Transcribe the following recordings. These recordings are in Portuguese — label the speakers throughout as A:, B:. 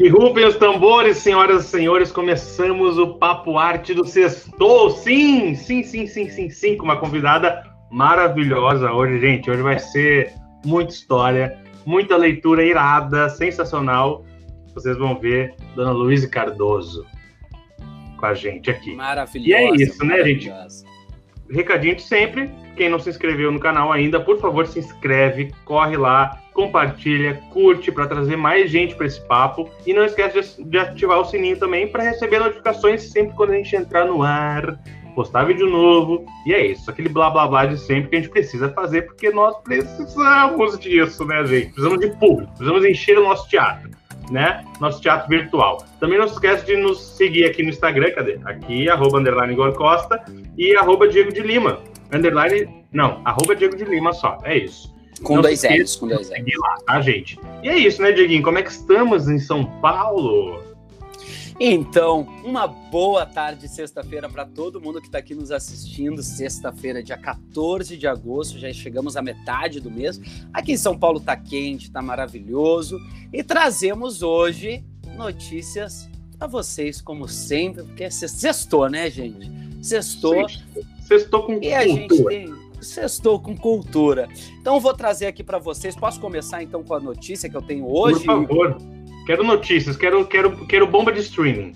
A: E rufem os tambores, senhoras e senhores, começamos o Papo Arte do Sextou. Sim, sim, sim, sim, sim, sim, com uma convidada maravilhosa hoje, gente. Hoje vai ser muita história, muita leitura irada, sensacional. Vocês vão ver Dona Luísa Cardoso com a gente aqui.
B: Maravilhosa.
A: E é isso, né, gente? Recadinho de sempre. Quem não se inscreveu no canal ainda, por favor, se inscreve, corre lá, compartilha, curte para trazer mais gente para esse papo e não esquece de ativar o sininho também para receber notificações sempre quando a gente entrar no ar, postar vídeo novo. E é isso, aquele blá blá blá de sempre que a gente precisa fazer porque nós precisamos disso, né, gente? Precisamos de público, precisamos encher o nosso teatro né? Nosso teatro virtual. Também não esquece de nos seguir aqui no Instagram, cadê? Aqui, arroba underline Igor Costa e arroba Diego de Lima. Underline, não, arroba Diego de Lima só, é isso.
B: Com não dois L's, com dois L's.
A: lá, tá, gente? E é isso, né, Dieguinho? Como é que estamos em São Paulo?
B: Então, uma boa tarde sexta-feira para todo mundo que está aqui nos assistindo. Sexta-feira, dia 14 de agosto, já chegamos à metade do mês. Aqui em São Paulo está quente, está maravilhoso. E trazemos hoje notícias para vocês, como sempre, porque é sextou, né, gente? Sextou.
A: Sextou com e cultura. a gente tem
B: sextou com cultura. Então vou trazer aqui para vocês. Posso começar então com a notícia que eu tenho hoje?
A: Por favor. Quero notícias, quero, quero, quero bomba de streaming.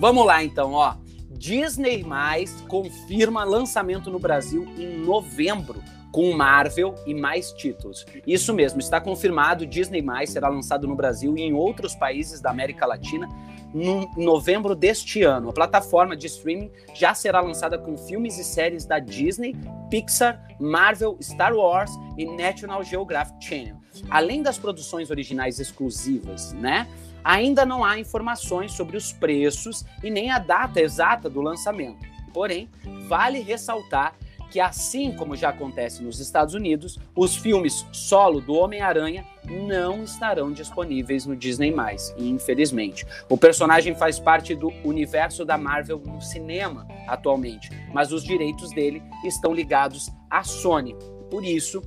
B: Vamos lá então, ó. Disney Mais confirma lançamento no Brasil em novembro com Marvel e mais títulos. Isso mesmo, está confirmado. Disney será lançado no Brasil e em outros países da América Latina em novembro deste ano. A plataforma de streaming já será lançada com filmes e séries da Disney, Pixar, Marvel, Star Wars e National Geographic Channel. Além das produções originais exclusivas, né? Ainda não há informações sobre os preços e nem a data exata do lançamento. Porém, vale ressaltar que, assim como já acontece nos Estados Unidos, os filmes solo do Homem-Aranha não estarão disponíveis no Disney+, infelizmente. O personagem faz parte do universo da Marvel no cinema atualmente, mas os direitos dele estão ligados à Sony. Por isso,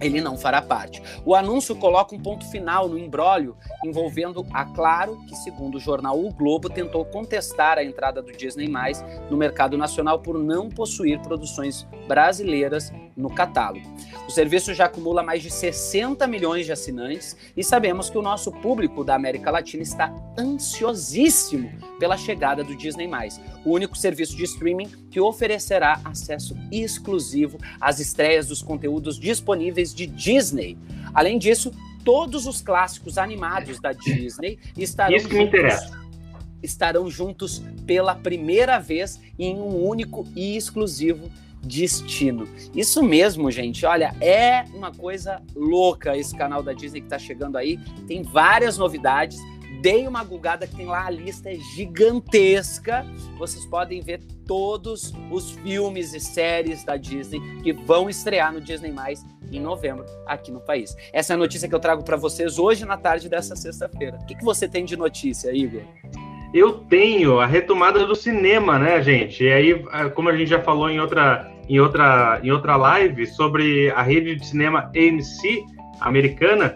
B: ele não fará parte. O anúncio coloca um ponto final no imbróglio envolvendo a Claro, que, segundo o jornal O Globo, tentou contestar a entrada do Disney no mercado nacional por não possuir produções brasileiras no catálogo. O serviço já acumula mais de 60 milhões de assinantes e sabemos que o nosso público da América Latina está ansiosíssimo pela chegada do Disney+, o único serviço de streaming que oferecerá acesso exclusivo às estreias dos conteúdos disponíveis de Disney. Além disso, todos os clássicos animados da Disney estarão
A: Isso que me interessa
B: estarão juntos pela primeira vez em um único e exclusivo destino. Isso mesmo, gente. Olha, é uma coisa louca esse canal da Disney que tá chegando aí. Tem várias novidades. Dei uma gulgada que tem lá, a lista é gigantesca. Vocês podem ver todos os filmes e séries da Disney que vão estrear no Disney Mais em novembro aqui no país. Essa é a notícia que eu trago para vocês hoje na tarde dessa sexta-feira. O que, que você tem de notícia, Igor?
A: eu tenho a retomada do cinema, né, gente? E aí, como a gente já falou em outra, em outra, em outra live sobre a rede de cinema AMC americana,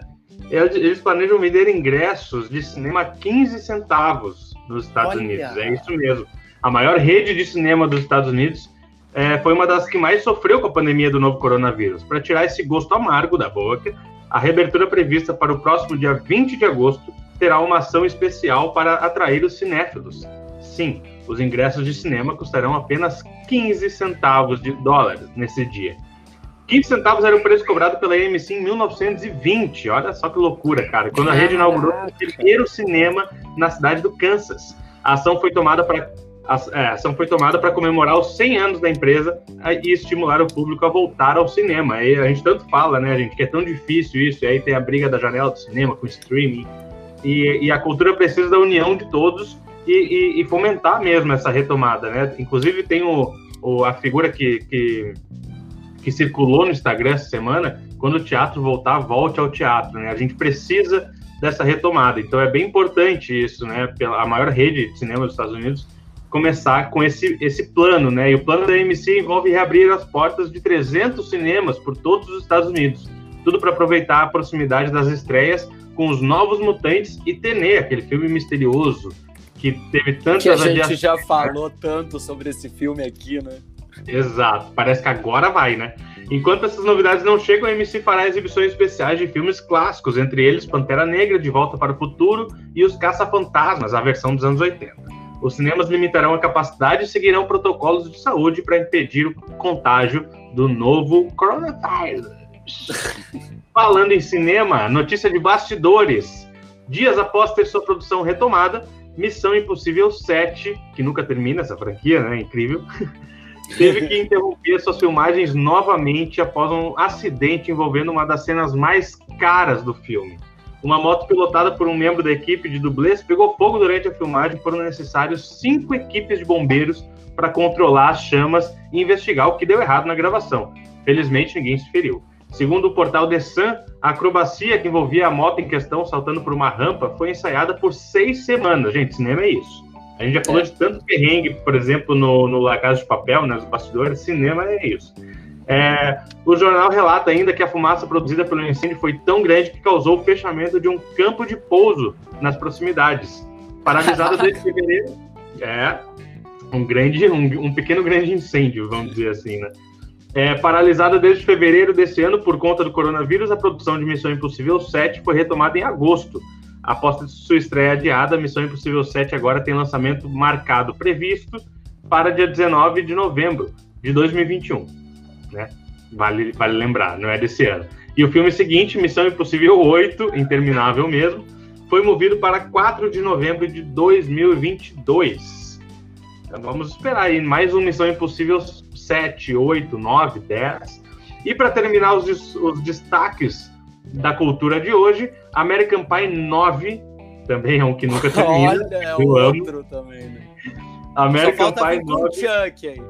A: eles planejam vender ingressos de cinema a 15 centavos nos Estados Olha. Unidos. É isso mesmo. A maior rede de cinema dos Estados Unidos é, foi uma das que mais sofreu com a pandemia do novo coronavírus. Para tirar esse gosto amargo da boca, a reabertura prevista para o próximo dia 20 de agosto terá uma ação especial para atrair os cinéfilos. Sim, os ingressos de cinema custarão apenas 15 centavos de dólares nesse dia. 15 centavos era o preço cobrado pela AMC em 1920. Olha só que loucura, cara. Quando a rede inaugurou o primeiro cinema na cidade do Kansas. A ação foi tomada para a, é, ação foi tomada para comemorar os 100 anos da empresa e estimular o público a voltar ao cinema. E a gente tanto fala, né, gente, que é tão difícil isso. E aí tem a briga da janela do cinema com o streaming e, e a cultura precisa da união de todos e, e, e, fomentar mesmo essa retomada, né? Inclusive tem o, o, a figura que, que, que circulou no Instagram essa semana, quando o teatro voltar, volte ao teatro, né? A gente precisa dessa retomada, então é bem importante isso, né? Pela a maior rede de cinema dos Estados Unidos começar com esse, esse plano, né? E o plano da AMC envolve reabrir as portas de 300 cinemas por todos os Estados Unidos, tudo para aproveitar a proximidade das estreias com os Novos Mutantes e Tenê, aquele filme misterioso que teve tantas
B: Que a gente já falou tanto sobre esse filme aqui, né?
A: Exato, parece que agora vai, né? Enquanto essas novidades não chegam, a MC fará exibições especiais de filmes clássicos, entre eles Pantera Negra, De Volta para o Futuro e Os Caça-Fantasmas, a versão dos anos 80. Os cinemas limitarão a capacidade e seguirão protocolos de saúde para impedir o contágio do novo coronavírus. Falando em cinema, notícia de bastidores. Dias após ter sua produção retomada, Missão Impossível 7, que nunca termina essa franquia, né? Incrível. teve que interromper suas filmagens novamente após um acidente envolvendo uma das cenas mais caras do filme. Uma moto pilotada por um membro da equipe de dublês pegou fogo durante a filmagem. Foram necessários cinco equipes de bombeiros para controlar as chamas e investigar o que deu errado na gravação. Felizmente, ninguém se feriu. Segundo o portal The Sun, a acrobacia que envolvia a moto em questão saltando por uma rampa foi ensaiada por seis semanas. Gente, cinema é isso. A gente já falou é. de tanto perrengue, por exemplo, no, no La Casa de Papel, né, nos bastidores, cinema é isso. É, o jornal relata ainda que a fumaça produzida pelo incêndio foi tão grande que causou o fechamento de um campo de pouso nas proximidades. Paralisado desde fevereiro. É, um grande, um, um, pequeno grande incêndio, vamos dizer assim, né? É, paralisada desde fevereiro desse ano por conta do coronavírus, a produção de Missão Impossível 7 foi retomada em agosto, Após sua estreia adiada, Missão Impossível 7 agora tem lançamento marcado, previsto para dia 19 de novembro de 2021. Né? Vale, vale lembrar, não é desse ano. E o filme seguinte, Missão Impossível 8, interminável mesmo, foi movido para 4 de novembro de 2022. Então vamos esperar aí mais um Missão Impossível 7, 8, 9, 10. E para terminar os, os destaques da cultura de hoje, American Pie 9, também é um que nunca termina.
B: Olha, é eu outro amo. também, né?
A: American Pie
B: 9. Chuck aí.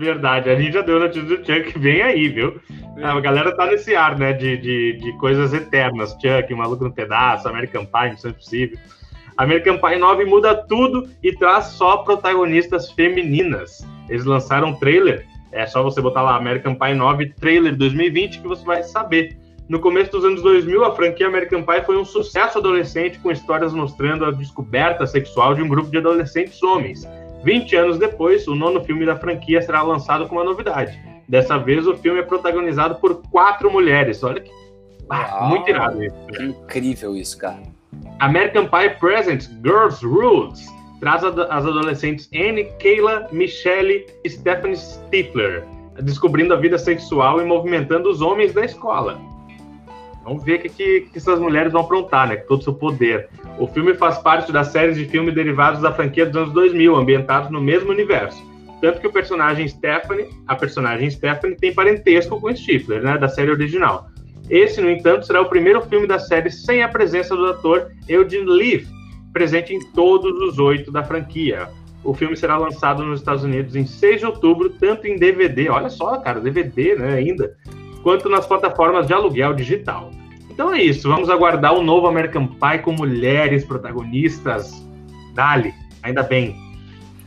A: Verdade, a gente já deu notícia do Chuck, vem aí, viu? A galera tá nesse ar, né, de, de, de coisas eternas. Chuck, Maluco no Pedaço, American Pie, Missão Impossível. American Pie 9 muda tudo e traz só protagonistas femininas. Eles lançaram um trailer, é só você botar lá American Pie 9 trailer 2020 que você vai saber. No começo dos anos 2000, a franquia American Pie foi um sucesso adolescente com histórias mostrando a descoberta sexual de um grupo de adolescentes homens. 20 anos depois, o nono filme da franquia será lançado com uma novidade. Dessa vez, o filme é protagonizado por quatro mulheres. Olha que. Ah, muito irado isso.
B: Incrível isso, cara.
A: American Pie Presents Girls Rules traz as adolescentes Anne, Kayla, Michelle e Stephanie Stifler, descobrindo a vida sexual e movimentando os homens da escola. Vamos ver o que, que, que, essas mulheres vão aprontar, né? Com todo o seu poder. O filme faz parte das séries de filmes derivados da franquia dos anos 2000, ambientados no mesmo universo. Tanto que o personagem Stephanie, a personagem Stephanie, tem parentesco com Stifler, né? Da série original. Esse, no entanto, será o primeiro filme da série sem a presença do ator Eugene Levy, presente em todos os oito da franquia. O filme será lançado nos Estados Unidos em 6 de outubro, tanto em DVD, olha só, cara, DVD, né, ainda, quanto nas plataformas de aluguel digital. Então é isso, vamos aguardar o novo American Pie com mulheres protagonistas. Dali, ainda bem.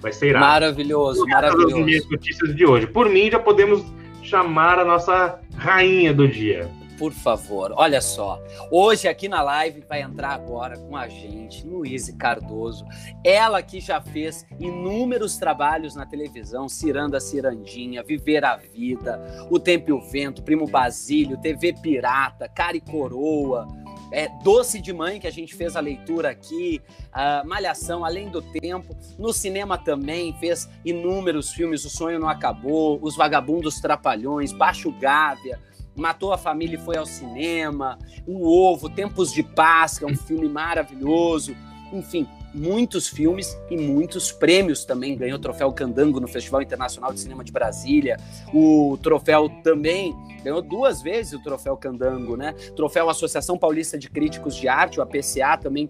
A: Vai ser irado.
B: Maravilhoso, maravilhoso.
A: As minhas notícias de hoje. Por mim, já podemos chamar a nossa rainha do dia
B: por favor. Olha só, hoje aqui na live vai entrar agora com a gente Luíse Cardoso, ela que já fez inúmeros trabalhos na televisão, Ciranda Cirandinha, Viver a Vida, O Tempo e o Vento, Primo Basílio, TV Pirata, Cara e Coroa, é, Doce de Mãe, que a gente fez a leitura aqui, uh, Malhação, Além do Tempo. No cinema também fez inúmeros filmes, O Sonho Não Acabou, Os Vagabundos Trapalhões, Baixo Gávea, Matou a Família e foi ao cinema, O Ovo, Tempos de é um filme maravilhoso. Enfim, muitos filmes e muitos prêmios também. Ganhou o troféu Candango no Festival Internacional de Cinema de Brasília. O troféu também ganhou duas vezes o troféu Candango, né? Troféu Associação Paulista de Críticos de Arte, o APCA também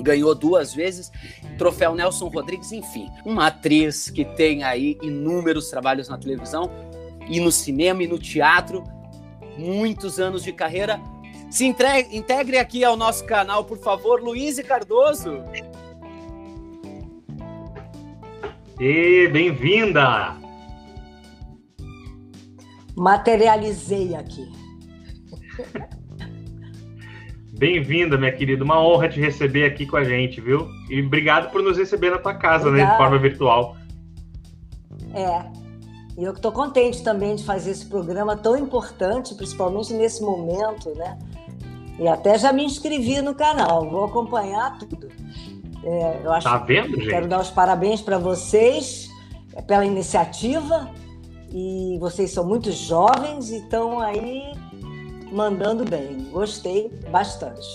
B: ganhou duas vezes, troféu Nelson Rodrigues, enfim, uma atriz que tem aí inúmeros trabalhos na televisão e no cinema e no teatro muitos anos de carreira. Se entre... integre aqui ao nosso canal, por favor, Luiz Cardoso.
A: E bem-vinda!
C: Materializei aqui.
A: Bem-vinda, minha querida. Uma honra te receber aqui com a gente, viu? E obrigado por nos receber na tua casa, Obrigada. né? De forma virtual.
C: É. E eu estou contente também de fazer esse programa tão importante, principalmente nesse momento, né? E até já me inscrevi no canal, vou acompanhar tudo.
A: É, eu acho, tá vendo, gente?
C: Quero dar os parabéns para vocês pela iniciativa. E vocês são muito jovens e estão aí mandando bem. Gostei bastante.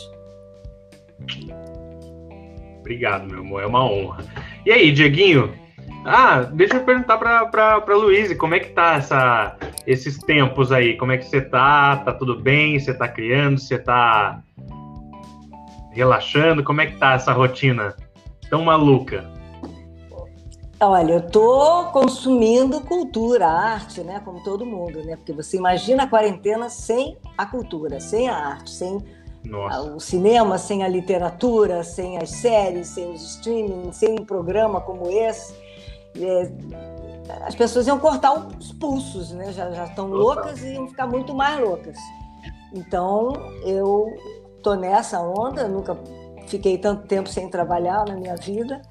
A: Obrigado, meu amor. É uma honra. E aí, Dieguinho? Ah, deixa eu perguntar para Luísa, como é que tá essa, esses tempos aí? Como é que você tá? Tá tudo bem? Você tá criando? Você tá relaxando? Como é que tá essa rotina tão maluca?
C: Olha, eu tô consumindo cultura, arte, né? Como todo mundo, né? Porque você imagina a quarentena sem a cultura, sem a arte, sem Nossa. o cinema, sem a literatura, sem as séries, sem os streaming, sem um programa como esse. É, as pessoas iam cortar os pulsos, né? Já, já estão loucas e iam ficar muito mais loucas. Então, eu tô nessa onda, nunca fiquei tanto tempo sem trabalhar na minha vida.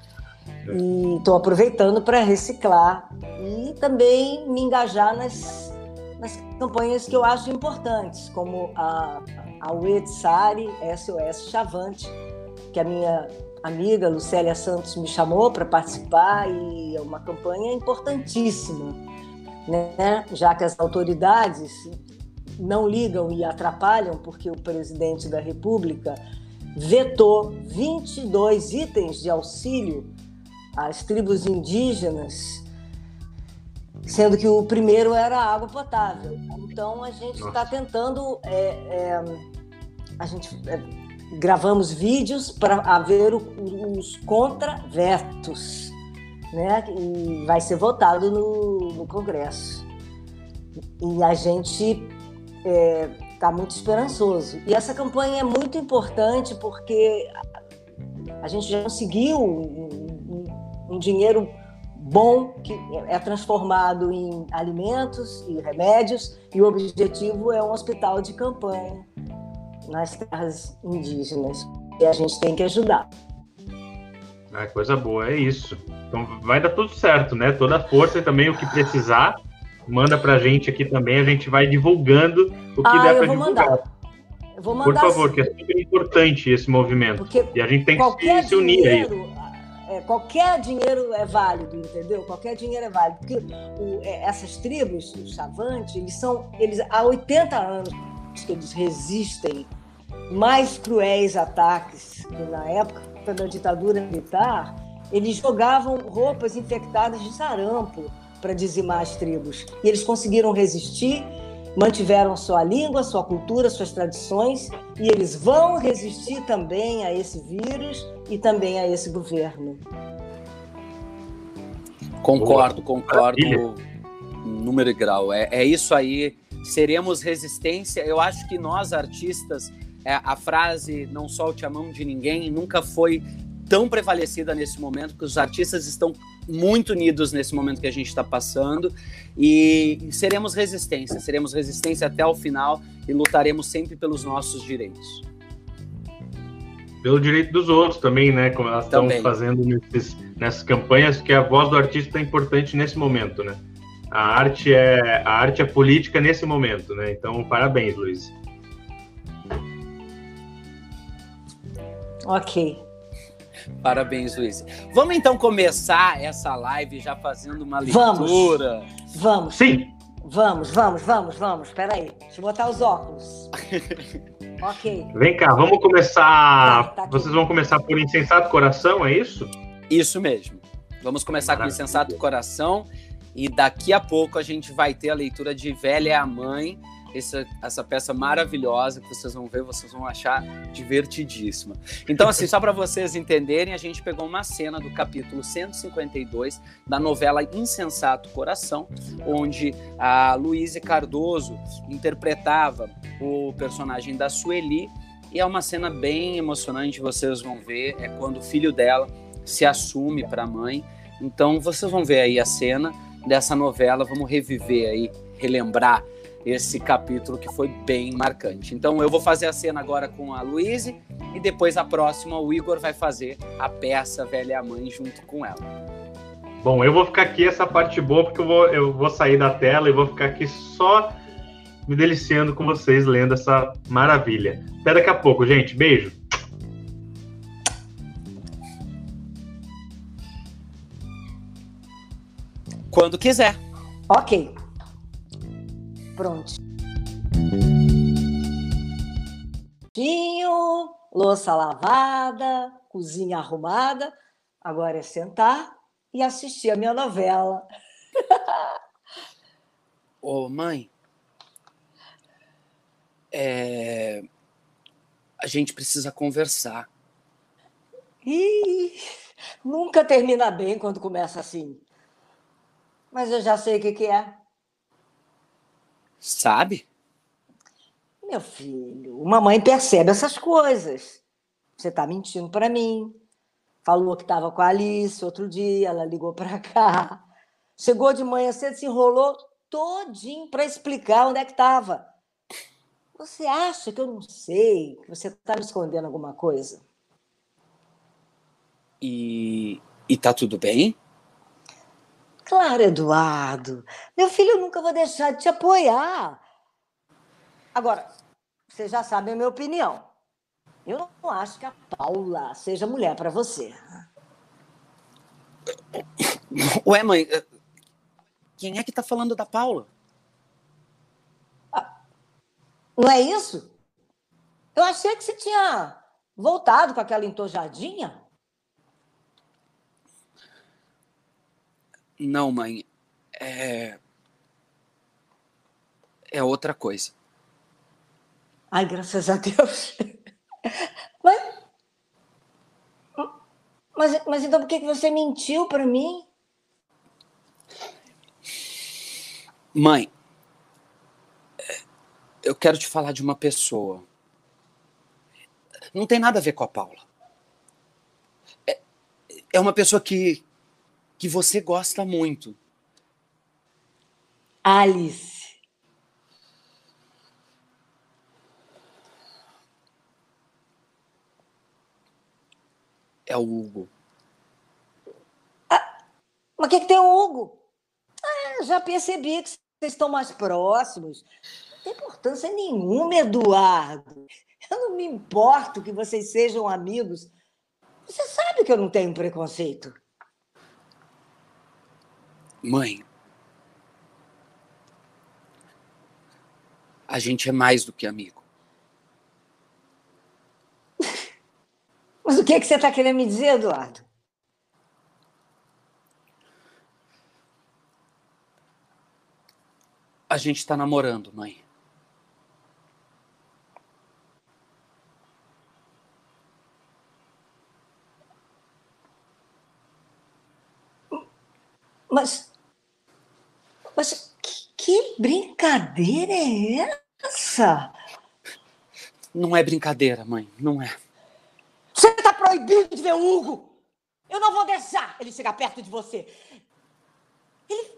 C: E estou aproveitando para reciclar e também me engajar nas, nas campanhas que eu acho importantes, como a, a Uetsari SOS Chavante, que a minha amiga Lucélia Santos me chamou para participar e é uma campanha importantíssima, né? já que as autoridades não ligam e atrapalham, porque o presidente da República vetou 22 itens de auxílio às tribos indígenas, sendo que o primeiro era a água potável. Então a gente está tentando, é, é, a gente é, gravamos vídeos para haver os contravetos, né? E vai ser votado no, no Congresso. E a gente está é, muito esperançoso. E essa campanha é muito importante porque a gente já conseguiu um dinheiro bom que é transformado em alimentos e remédios e o objetivo é um hospital de campanha nas terras indígenas e a gente tem que ajudar.
A: Ah, coisa boa, é isso. Então vai dar tudo certo, né? Toda a força e também o que precisar, manda pra gente aqui também, a gente vai divulgando o que ah, der para divulgar. Mandar. Eu vou mandar Por favor, sim. que é super importante esse movimento. Porque e a gente tem que se, unir a isso
C: é, qualquer dinheiro é válido, entendeu? Qualquer dinheiro é válido. Porque o, é, essas tribos, os chavantes, eles são. Eles, há 80 anos que eles resistem mais cruéis ataques que na época da ditadura militar, eles jogavam roupas infectadas de sarampo para dizimar as tribos. E eles conseguiram resistir mantiveram sua língua, sua cultura, suas tradições e eles vão resistir também a esse vírus e também a esse governo.
B: Concordo, concordo. Número e grau. É, é isso aí. Seremos resistência. Eu acho que nós, artistas, é, a frase não solte a mão de ninguém nunca foi tão prevalecida nesse momento, porque os artistas estão muito unidos nesse momento que a gente está passando e seremos resistência, seremos resistência até o final e lutaremos sempre pelos nossos direitos.
A: Pelo direito dos outros também, né? Como elas estão fazendo nesses, nessas campanhas, que a voz do artista é importante nesse momento, né? A arte é a arte é política nesse momento, né? Então, parabéns, Luiz.
C: Ok.
B: Parabéns, Luiz. Vamos então começar essa live já fazendo uma leitura.
C: Vamos. Vamos.
A: Sim.
C: Vamos, vamos, vamos, vamos. Espera aí. Deixa eu botar os óculos. ok.
A: Vem cá, vamos começar. Tá, tá Vocês vão começar por Insensato Coração, é isso?
B: Isso mesmo. Vamos começar Maravilha. com Insensato Coração e daqui a pouco a gente vai ter a leitura de Velha é a Mãe essa, essa peça maravilhosa que vocês vão ver, vocês vão achar divertidíssima. Então, assim, só para vocês entenderem, a gente pegou uma cena do capítulo 152 da novela Insensato Coração, onde a Luíse Cardoso interpretava o personagem da Sueli, e é uma cena bem emocionante, vocês vão ver, é quando o filho dela se assume para a mãe. Então, vocês vão ver aí a cena dessa novela, vamos reviver aí, relembrar esse capítulo que foi bem marcante. Então eu vou fazer a cena agora com a Luíse e depois a próxima o Igor vai fazer a peça Velha Mãe junto com ela.
A: Bom, eu vou ficar aqui essa parte boa porque eu vou, eu vou sair da tela e vou ficar aqui só me deliciando com vocês lendo essa maravilha. Até daqui a pouco, gente. Beijo.
B: Quando quiser.
C: Ok. Pronto. Tinho, louça lavada, cozinha arrumada. Agora é sentar e assistir a minha novela.
B: Ô, mãe, é... a gente precisa conversar.
C: Ih, nunca termina bem quando começa assim. Mas eu já sei o que, que é.
B: Sabe?
C: Meu filho, uma mãe percebe essas coisas. Você está mentindo para mim. Falou que estava com a Alice outro dia, ela ligou para cá. Chegou de manhã cedo, se enrolou todinho para explicar onde é que estava. Você acha que eu não sei, que você está me escondendo alguma coisa?
B: E, e tá tudo bem?
C: Claro, Eduardo. Meu filho, eu nunca vou deixar de te apoiar. Agora, você já sabe a minha opinião. Eu não acho que a Paula seja mulher para você.
B: Ué, mãe, quem é que tá falando da Paula?
C: Não é isso? Eu achei que você tinha voltado com aquela entojadinha.
B: Não, mãe. É. É outra coisa.
C: Ai, graças a Deus. Mas, mas, mas então por que você mentiu para mim?
B: Mãe, eu quero te falar de uma pessoa. Não tem nada a ver com a Paula. É, é uma pessoa que, que você gosta muito.
C: Alice.
B: É o Hugo.
C: Ah, mas o que, que tem o Hugo? Ah, já percebi que vocês estão mais próximos tem importância nenhuma, Eduardo. Eu não me importo que vocês sejam amigos. Você sabe que eu não tenho preconceito.
B: Mãe, a gente é mais do que amigo.
C: Mas o que, é que você está querendo me dizer, Eduardo?
B: A gente está namorando, mãe.
C: Mas. Mas que, que brincadeira é essa?
B: Não é brincadeira, mãe, não é.
C: Você está proibido de ver o Hugo! Eu não vou deixar ele chegar perto de você. Ele,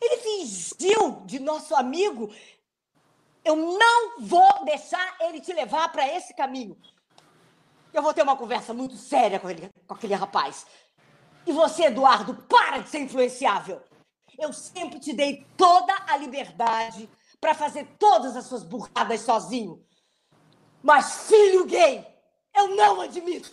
C: ele fingiu de nosso amigo. Eu não vou deixar ele te levar para esse caminho. Eu vou ter uma conversa muito séria com, ele, com aquele rapaz. E você, Eduardo, para de ser influenciável. Eu sempre te dei toda a liberdade para fazer todas as suas burradas sozinho. Mas filho gay, eu não admito.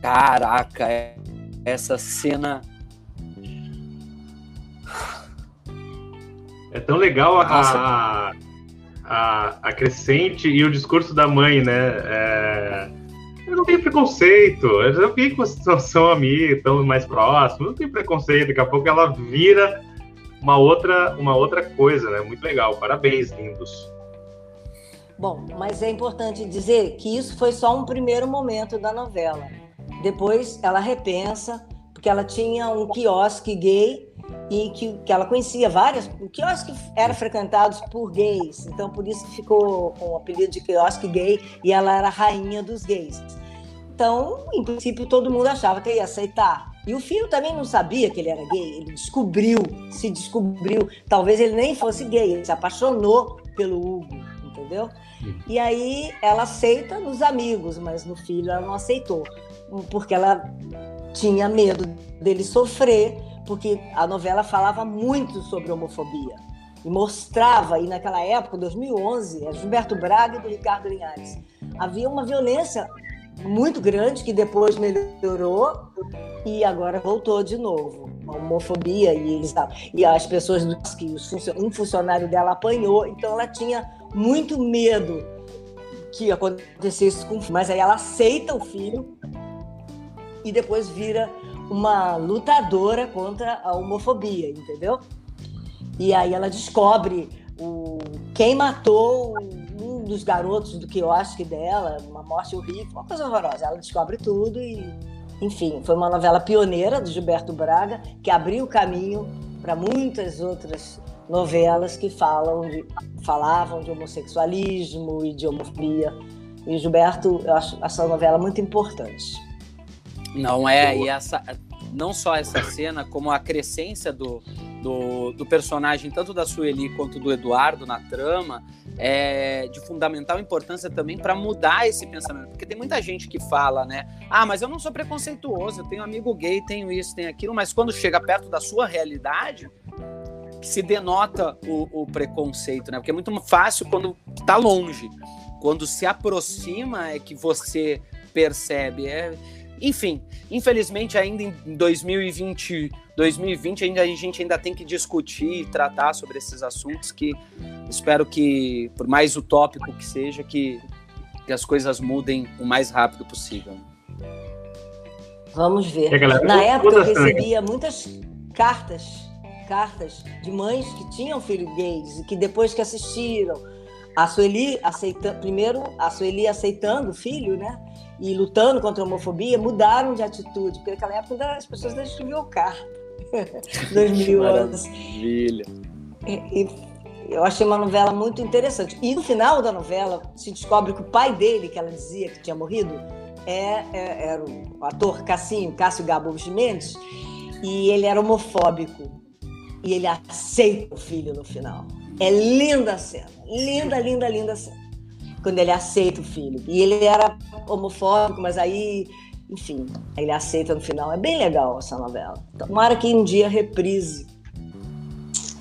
B: Caraca, essa cena.
A: É tão legal a, a, a, crescente e o discurso da mãe, né? É, eu não tenho preconceito, eu já vi que vocês são amigos, estão mais próximos, não tem preconceito, daqui a pouco ela vira uma outra, uma outra coisa, né? Muito legal, parabéns, lindos.
C: Bom, mas é importante dizer que isso foi só um primeiro momento da novela. Depois ela repensa, porque ela tinha um quiosque gay e que, que ela conhecia várias, quiosques que eram frequentados por gays, então por isso ficou com o apelido de quiosque gay e ela era a rainha dos gays. Então, em princípio, todo mundo achava que ia aceitar. E o filho também não sabia que ele era gay, ele descobriu, se descobriu. Talvez ele nem fosse gay, ele se apaixonou pelo Hugo, entendeu? E aí ela aceita nos amigos, mas no filho ela não aceitou, porque ela tinha medo dele sofrer, porque a novela falava muito sobre homofobia e mostrava, e naquela época, 2011, é Gilberto Braga e do Ricardo Linhares, havia uma violência muito grande que depois melhorou e agora voltou de novo. A homofobia e eles e as pessoas que um funcionário dela apanhou, então ela tinha muito medo que acontecesse com. Mas aí ela aceita o filho e depois vira uma lutadora contra a homofobia, entendeu? E aí ela descobre o, quem matou um dos garotos do quiosque dela, uma morte horrível, uma coisa horrorosa. Ela descobre tudo e, enfim, foi uma novela pioneira do Gilberto Braga que abriu o caminho para muitas outras novelas que falam de, falavam de homossexualismo e de homofobia. E Gilberto, eu acho essa novela muito importante.
B: Não é, e essa não só essa cena, como a crescência do, do, do, personagem, tanto da Sueli quanto do Eduardo na trama, é de fundamental importância também para mudar esse pensamento. Porque tem muita gente que fala, né? Ah, mas eu não sou preconceituoso, eu tenho amigo gay, tenho isso, tenho aquilo, mas quando chega perto da sua realidade, se denota o, o preconceito, né? Porque é muito fácil quando está longe. Quando se aproxima é que você percebe. É, enfim, infelizmente ainda em 2020, 2020 ainda a gente ainda tem que discutir e tratar sobre esses assuntos que espero que, por mais utópico que seja, que, que as coisas mudem o mais rápido possível.
C: Vamos ver. Na época eu recebia muitas cartas, cartas de mães que tinham filhos gays e que depois que assistiram a Sueli aceitando, primeiro a Sueli aceitando o filho, né? E lutando contra a homofobia mudaram de atitude, porque naquela época as pessoas não escreviam carta. 2000 anos.
B: Maravilha.
C: E, e eu achei uma novela muito interessante. E no final da novela se descobre que o pai dele, que ela dizia que tinha morrido, é, é era o ator Cassinho, Cássio Gabo de Mendes, e ele era homofóbico. E ele aceita o filho no final. É linda a cena. Linda, linda, linda a cena quando ele aceita o filho. E ele era homofóbico, mas aí, enfim, ele aceita no final. É bem legal essa novela. Tomara que um dia reprise.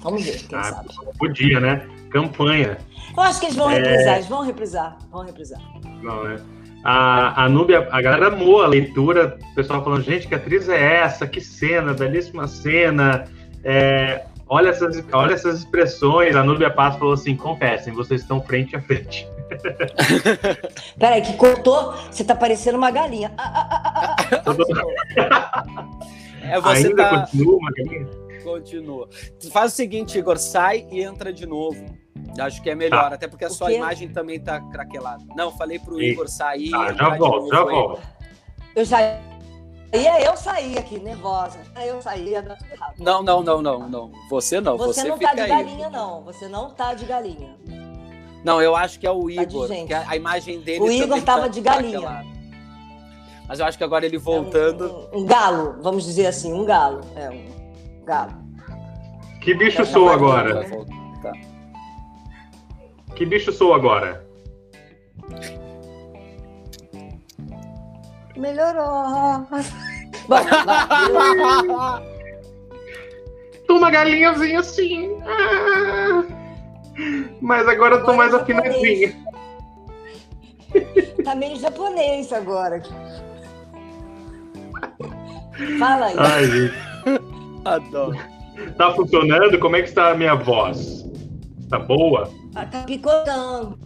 C: Vamos ver, quem ah, sabe.
A: Podia, né? Campanha.
C: Eu acho que eles vão é... reprisar, eles vão reprisar, vão reprisar.
A: Não, né? A, a Núbia, a galera amou a leitura, o pessoal falando, gente, que atriz é essa? Que cena, belíssima cena. É, olha, essas, olha essas expressões. A Núbia Passo falou assim: confessem, vocês estão frente a frente.
C: Peraí, que cortou. Você tá parecendo uma galinha. Ah, ah,
B: ah, é, você Ainda tá... continua uma galinha? Continua. Faz o seguinte, Igor, sai e entra de novo. Acho que é melhor, tá. até porque a sua imagem também tá craquelada. Não, falei pro e... Igor sair.
A: Tá, já volto, já volto.
C: Eu já ia eu sair aqui, nervosa. Eu saía.
B: Não, não, não, não, não. Você não.
C: Você,
B: você
C: não tá de aí. galinha, não. Você não tá de galinha.
B: Não, eu acho que é o tá Igor. que a, a, imagem dele.
C: O Igor tava tá, de galinha.
B: Mas eu acho que agora ele voltando.
C: É um, um, um, galo, vamos dizer assim, um galo. É um galo.
A: Que bicho é, sou agora? Tá. Que bicho sou agora?
C: Melhorou.
A: Tô uma galinhazinha assim. Ah. Mas agora eu tô mais afinadinha.
C: Tá meio japonês agora. Fala aí.
A: Ai, gente.
B: Adoro.
A: Tá funcionando? Como é que está a minha voz? Tá boa?
C: Ah, tá picotando.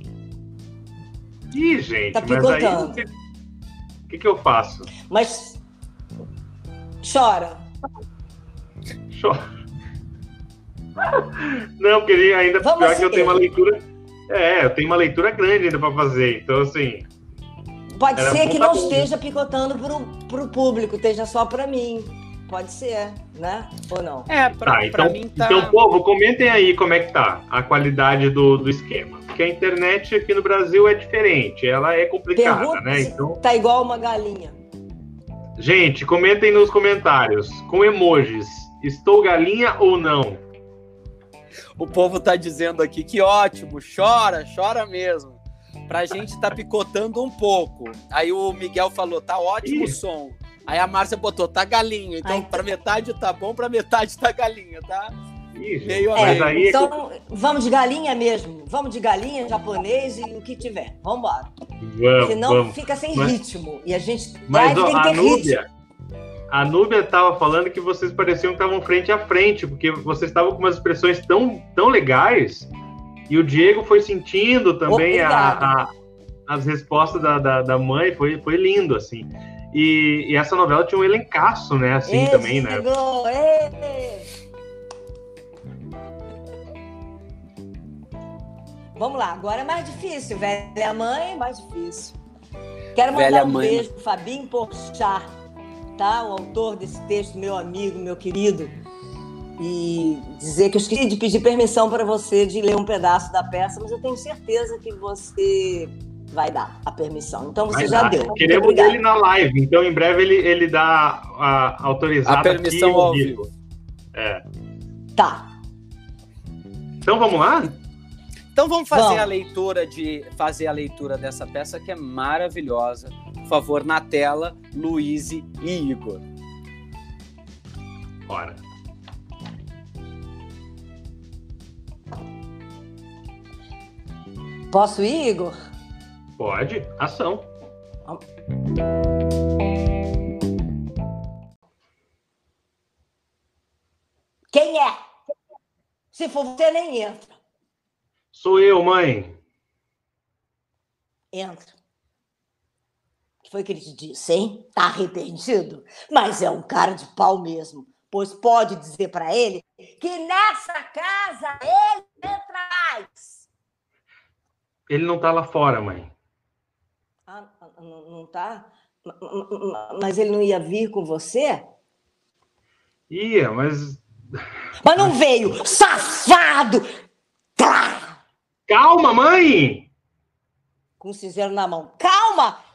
A: Ih, gente,
C: tá picotando.
A: mas aí... O que, que eu faço?
C: Mas... Chora.
A: Chora. Não, porque ainda Vamos pior que eu tenho uma leitura. É, eu tenho uma leitura grande ainda para fazer. Então, assim.
C: Pode ser que não esteja picotando pro, pro público, esteja só para mim. Pode ser, né? Ou não?
A: É, pra, tá, então, mim tá... Então, povo, comentem aí como é que tá a qualidade do, do esquema. Porque a internet aqui no Brasil é diferente, ela é complicada, Pergunta né? Então...
C: Tá igual uma galinha.
A: Gente, comentem nos comentários, com emojis, estou galinha ou não?
B: O povo tá dizendo aqui que ótimo, chora, chora mesmo. Pra gente tá picotando um pouco. Aí o Miguel falou, tá ótimo o som. Aí a Márcia botou, tá galinha. Então, Ai, pra metade tá bom, pra metade tá galinha, tá?
C: Isso. Meio a é, meio. Então, vamos de galinha mesmo. Vamos de galinha, japonês e o que tiver. Vamos embora. Vamos, Senão vamos. fica sem mas, ritmo. E a gente
A: mas, ó, tem que ter Núbia, ritmo. A Núbia estava falando que vocês pareciam que estavam frente a frente, porque vocês estavam com umas expressões tão, tão legais. E o Diego foi sentindo também a, a, as respostas da, da, da mãe. Foi, foi lindo, assim. E, e, essa novela tinha um elencaço, né? Assim Esse também, né? Chegou,
C: Vamos lá, agora é mais difícil. Velha mãe, mais difícil. Quero mandar Velha um mãe. beijo pro Fabinho Porchat, tá? O autor desse texto, meu amigo, meu querido. E dizer que eu esqueci de pedir permissão para você de ler um pedaço da peça, mas eu tenho certeza que você vai dar a permissão. Então você vai já dar. deu.
A: Queremos ele na live, então em breve ele, ele dá a autorizada.
B: A permissão ao vivo.
A: É.
C: Tá.
A: Então vamos lá?
B: Então vamos fazer vamos. a leitura de fazer a leitura dessa peça que é maravilhosa. Por favor, na tela, Luiz e Igor.
A: Bora.
C: Posso ir, Igor?
A: Pode, ação.
C: Quem é? Se for você, nem entra.
A: Sou eu, mãe.
C: Entra. O que foi que ele te disse, hein? Tá arrependido? Mas é um cara de pau mesmo. Pois pode dizer para ele que nessa casa ele entra mais.
A: Ele não tá lá fora, mãe.
C: Ah, não tá? Mas ele não ia vir com você?
A: Ia, mas.
C: Mas não veio! Safado!
A: Calma, mãe!
C: Com o cinzeiro na mão. Calma!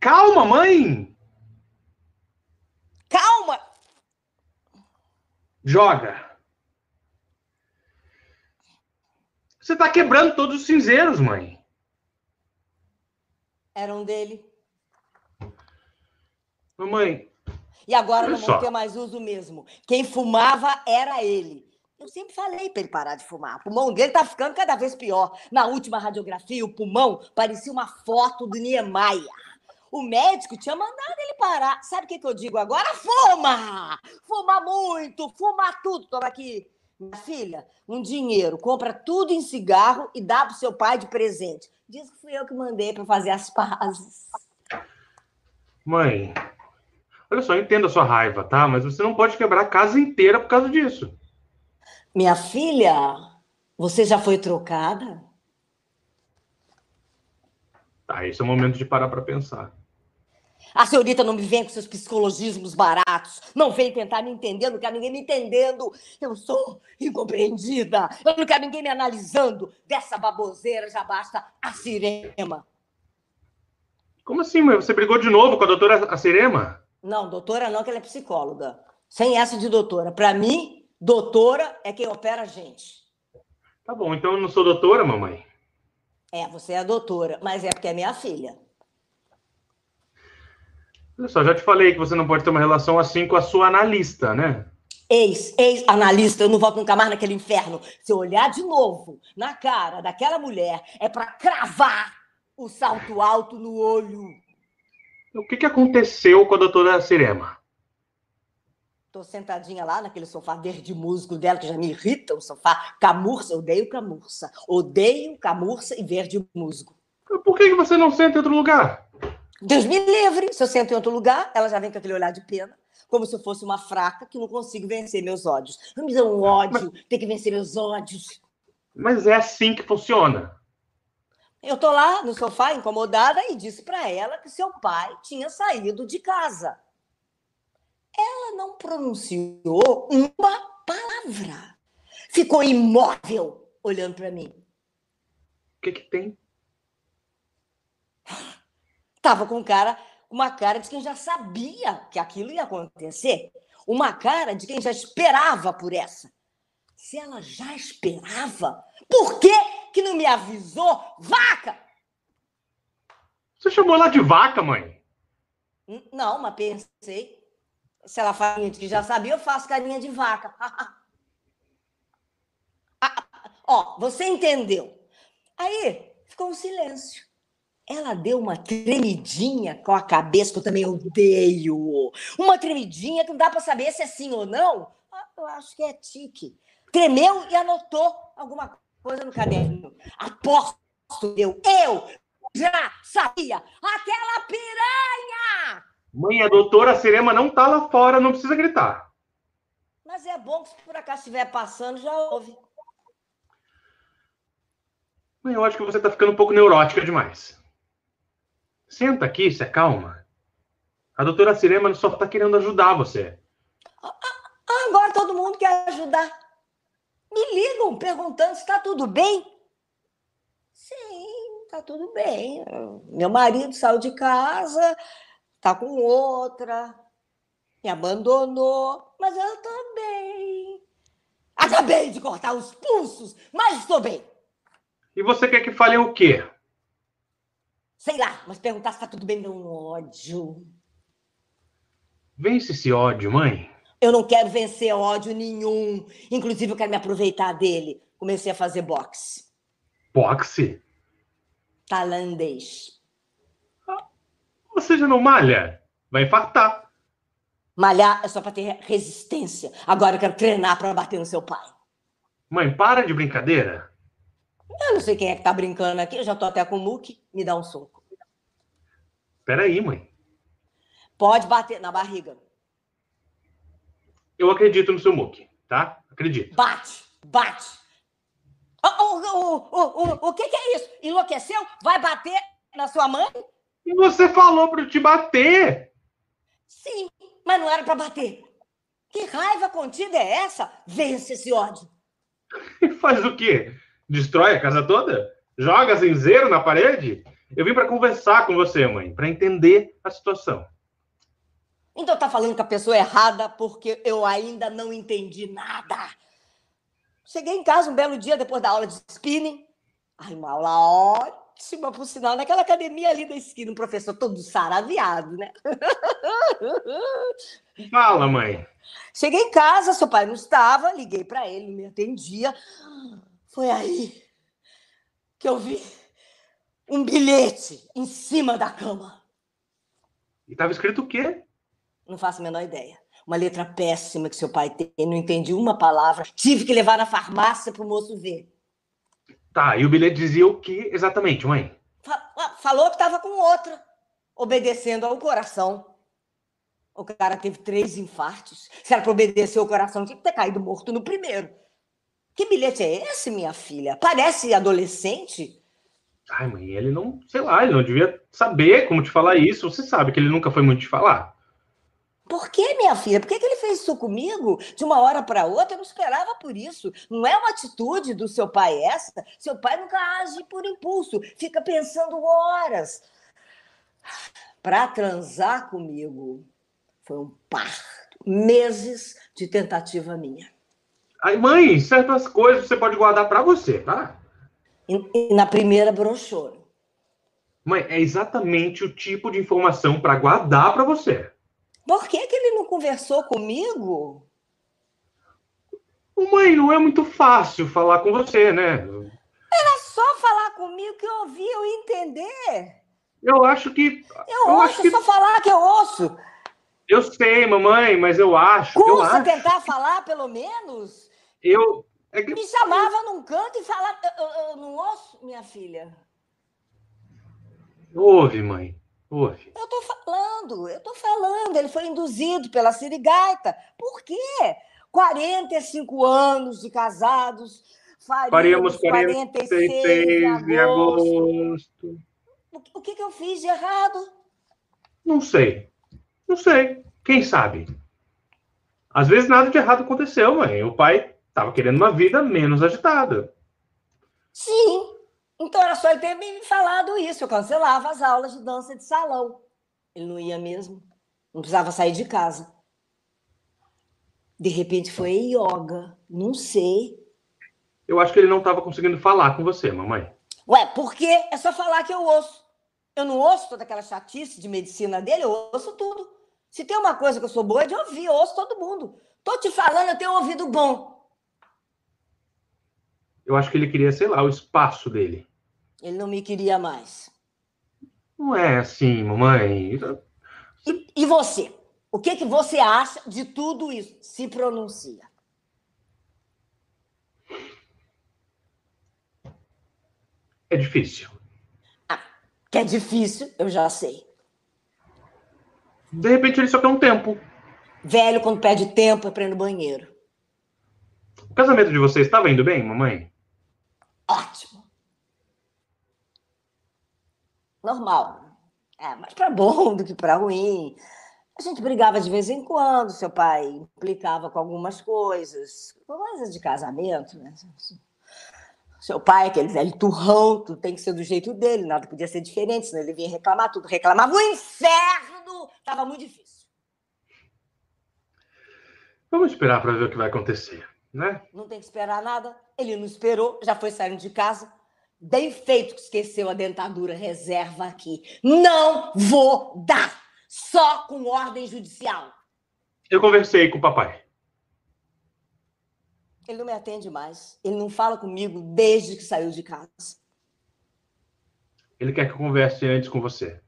A: Calma, mãe!
C: Calma!
A: Joga! Você está quebrando todos os cinzeiros, mãe.
C: Eram dele.
A: Mamãe.
C: E agora não vão ter mais uso mesmo. Quem fumava era ele. Eu sempre falei para ele parar de fumar. O pulmão dele tá ficando cada vez pior. Na última radiografia, o pulmão parecia uma foto do Niemeyer. O médico tinha mandado ele parar. Sabe o que, que eu digo agora? Fuma! Fuma muito, fuma tudo. Toma aqui minha filha, um dinheiro, compra tudo em cigarro e dá para seu pai de presente. Diz que fui eu que mandei para fazer as pazes.
A: Mãe, olha só, eu entendo a sua raiva, tá? Mas você não pode quebrar a casa inteira por causa disso.
C: Minha filha, você já foi trocada?
A: Tá, esse é o momento de parar para pensar.
C: A senhorita não me vem com seus psicologismos baratos. Não vem tentar me entender, não quer ninguém me entendendo. Eu sou incompreendida. Eu não quero ninguém me analisando. Dessa baboseira já basta a Cirema.
A: Como assim, mãe? Você brigou de novo com a doutora Cirema?
C: Não, doutora não, que ela é psicóloga. Sem essa de doutora. Para mim, doutora é quem opera a gente.
A: Tá bom, então eu não sou doutora, mamãe?
C: É, você é doutora, mas é porque é minha filha.
A: Olha só, já te falei que você não pode ter uma relação assim com a sua analista, né?
C: Ex, ex-analista, eu não volto nunca mais naquele inferno. Se eu olhar de novo na cara daquela mulher, é para cravar o salto alto no olho.
A: O que, que aconteceu com a doutora Cirema?
C: Tô sentadinha lá naquele sofá verde musgo dela, que já me irrita, o sofá camurça, odeio camurça. Odeio camurça e verde musgo.
A: Por que, que você não senta em outro lugar?
C: Deus me livre, se eu sento em outro lugar, ela já vem com aquele olhar de pena, como se eu fosse uma fraca que não consigo vencer meus ódios. Não me dá um ódio, Mas... tem que vencer meus ódios.
A: Mas é assim que funciona.
C: Eu tô lá no sofá, incomodada, e disse para ela que seu pai tinha saído de casa. Ela não pronunciou uma palavra. Ficou imóvel olhando para mim.
A: O que, que tem?
C: Tava com cara, uma cara de quem já sabia que aquilo ia acontecer. Uma cara de quem já esperava por essa. Se ela já esperava, por que, que não me avisou? Vaca!
A: Você chamou ela de vaca, mãe?
C: Não, mas pensei. Se ela faz que já sabia, eu faço carinha de vaca. ah, ó, você entendeu. Aí ficou um silêncio. Ela deu uma tremidinha com a cabeça, que eu também odeio. Uma tremidinha que não dá para saber se é sim ou não. Ah, eu acho que é tique. Tremeu e anotou alguma coisa no caderno. Aposto eu, eu já sabia. Aquela piranha!
A: Mãe, a doutora Serema não tá lá fora, não precisa gritar.
C: Mas é bom que se por acaso estiver passando, já ouve.
A: Mãe, eu acho que você tá ficando um pouco neurótica demais. Senta aqui, se acalma. A doutora Sirema só está querendo ajudar você.
C: Ah, agora todo mundo quer ajudar. Me ligam perguntando se está tudo bem. Sim, está tudo bem. Meu marido saiu de casa, está com outra, me abandonou, mas eu estou bem. Acabei de cortar os pulsos, mas estou bem.
A: E você quer que fale o quê?
C: Sei lá, mas perguntar se tá tudo bem dá um ódio.
A: Vence esse ódio, mãe.
C: Eu não quero vencer ódio nenhum. Inclusive, eu quero me aproveitar dele. Comecei a fazer boxe.
A: Boxe?
C: Tailandês.
A: você já não malha? Vai infartar.
C: Malhar é só para ter resistência. Agora eu quero treinar para bater no seu pai.
A: Mãe, para de brincadeira.
C: Eu não sei quem é que tá brincando aqui, eu já tô até com o Muque, me dá um soco.
A: Peraí, mãe.
C: Pode bater na barriga.
A: Eu acredito no seu Muque, tá? Acredito.
C: Bate, bate. O, o, o, o, o que, que é isso? Enlouqueceu? Vai bater na sua mãe?
A: E você falou para eu te bater.
C: Sim, mas não era para bater. Que raiva contida é essa? Vence esse ódio.
A: Faz o quê? Destrói a casa toda? Joga cinzeiro na parede? Eu vim para conversar com você, mãe, para entender a situação.
C: Então tá falando com a pessoa errada porque eu ainda não entendi nada. Cheguei em casa um belo dia depois da aula de spinning. Ai, uma aula ótima, por sinal, naquela academia ali da esquina, um professor todo saraviado, né?
A: Fala, mãe.
C: Cheguei em casa, seu pai não estava, liguei para ele, não me atendia. Foi aí que eu vi um bilhete em cima da cama.
A: E estava escrito o quê?
C: Não faço a menor ideia. Uma letra péssima que seu pai tem, não entendi uma palavra. Tive que levar na farmácia para o moço ver.
A: Tá, e o bilhete dizia o que exatamente, mãe?
C: Falou que estava com outra, obedecendo ao coração. O cara teve três infartos. Se era para obedecer ao coração, tinha que ter caído morto no primeiro. Que bilhete é esse, minha filha? Parece adolescente.
A: Ai, mãe, ele não, sei lá, ele não devia saber como te falar isso. Você sabe que ele nunca foi muito te falar.
C: Por que, minha filha? Por que, que ele fez isso comigo de uma hora para outra? Eu não esperava por isso. Não é uma atitude do seu pai essa? Seu pai nunca age por impulso, fica pensando horas. Para transar comigo foi um parto, meses de tentativa minha.
A: Aí, mãe, certas coisas você pode guardar para você, tá?
C: E, na primeira brochura.
A: Mãe, é exatamente o tipo de informação para guardar para você.
C: Por que, que ele não conversou comigo?
A: Mãe, não é muito fácil falar com você, né?
C: Era só falar comigo que eu ouvi, eu entender.
A: Eu acho que.
C: Eu, eu ouço, que... só falar que eu ouço.
A: Eu sei, mamãe, mas eu acho.
C: Custa
A: eu acho.
C: tentar falar, pelo menos?
A: Eu.
C: É que... Me chamava num canto e falava. Eu, eu, eu não ouço, minha filha.
A: Ouve, mãe. Ouve.
C: Eu tô falando, eu tô falando. Ele foi induzido pela sirigaita. Por quê? 45 anos de casados,
A: Faríamos, 46, 46 de agosto.
C: O que, que eu fiz de errado?
A: Não sei. Não sei. Quem sabe? Às vezes nada de errado aconteceu, mãe. O pai estava querendo uma vida menos agitada.
C: Sim. Então era só ele ter me falado isso. Eu cancelava as aulas de dança de salão. Ele não ia mesmo. Não precisava sair de casa. De repente foi yoga. Não sei.
A: Eu acho que ele não estava conseguindo falar com você, mamãe.
C: Ué, por quê? É só falar que eu ouço. Eu não ouço toda aquela chatice de medicina dele, eu ouço tudo. Se tem uma coisa que eu sou boa é de ouvir, eu ouço todo mundo. Tô te falando, eu tenho um ouvido bom.
A: Eu acho que ele queria, sei lá, o espaço dele.
C: Ele não me queria mais.
A: Não é assim, mamãe.
C: E, e você? O que, que você acha de tudo isso? Se pronuncia.
A: É difícil.
C: Ah, que é difícil, eu já sei.
A: De repente ele só quer um tempo.
C: Velho, quando perde tempo, é pra ir no banheiro.
A: O casamento de vocês estava indo bem, mamãe?
C: Ótimo. Normal. É, mais para bom do que para ruim. A gente brigava de vez em quando, seu pai implicava com algumas coisas, coisas de casamento, né? Seu pai, aquele velho turrão, tudo tem que ser do jeito dele, nada podia ser diferente, senão ele vinha reclamar tudo. Reclamava o inferno! Tava muito difícil.
A: Vamos esperar para ver o que vai acontecer, né?
C: Não tem que esperar nada. Ele não esperou, já foi saindo de casa. Bem feito que esqueceu a dentadura reserva aqui. Não vou dar! Só com ordem judicial.
A: Eu conversei com o papai.
C: Ele não me atende mais. Ele não fala comigo desde que saiu de casa.
A: Ele quer que eu converse antes com você.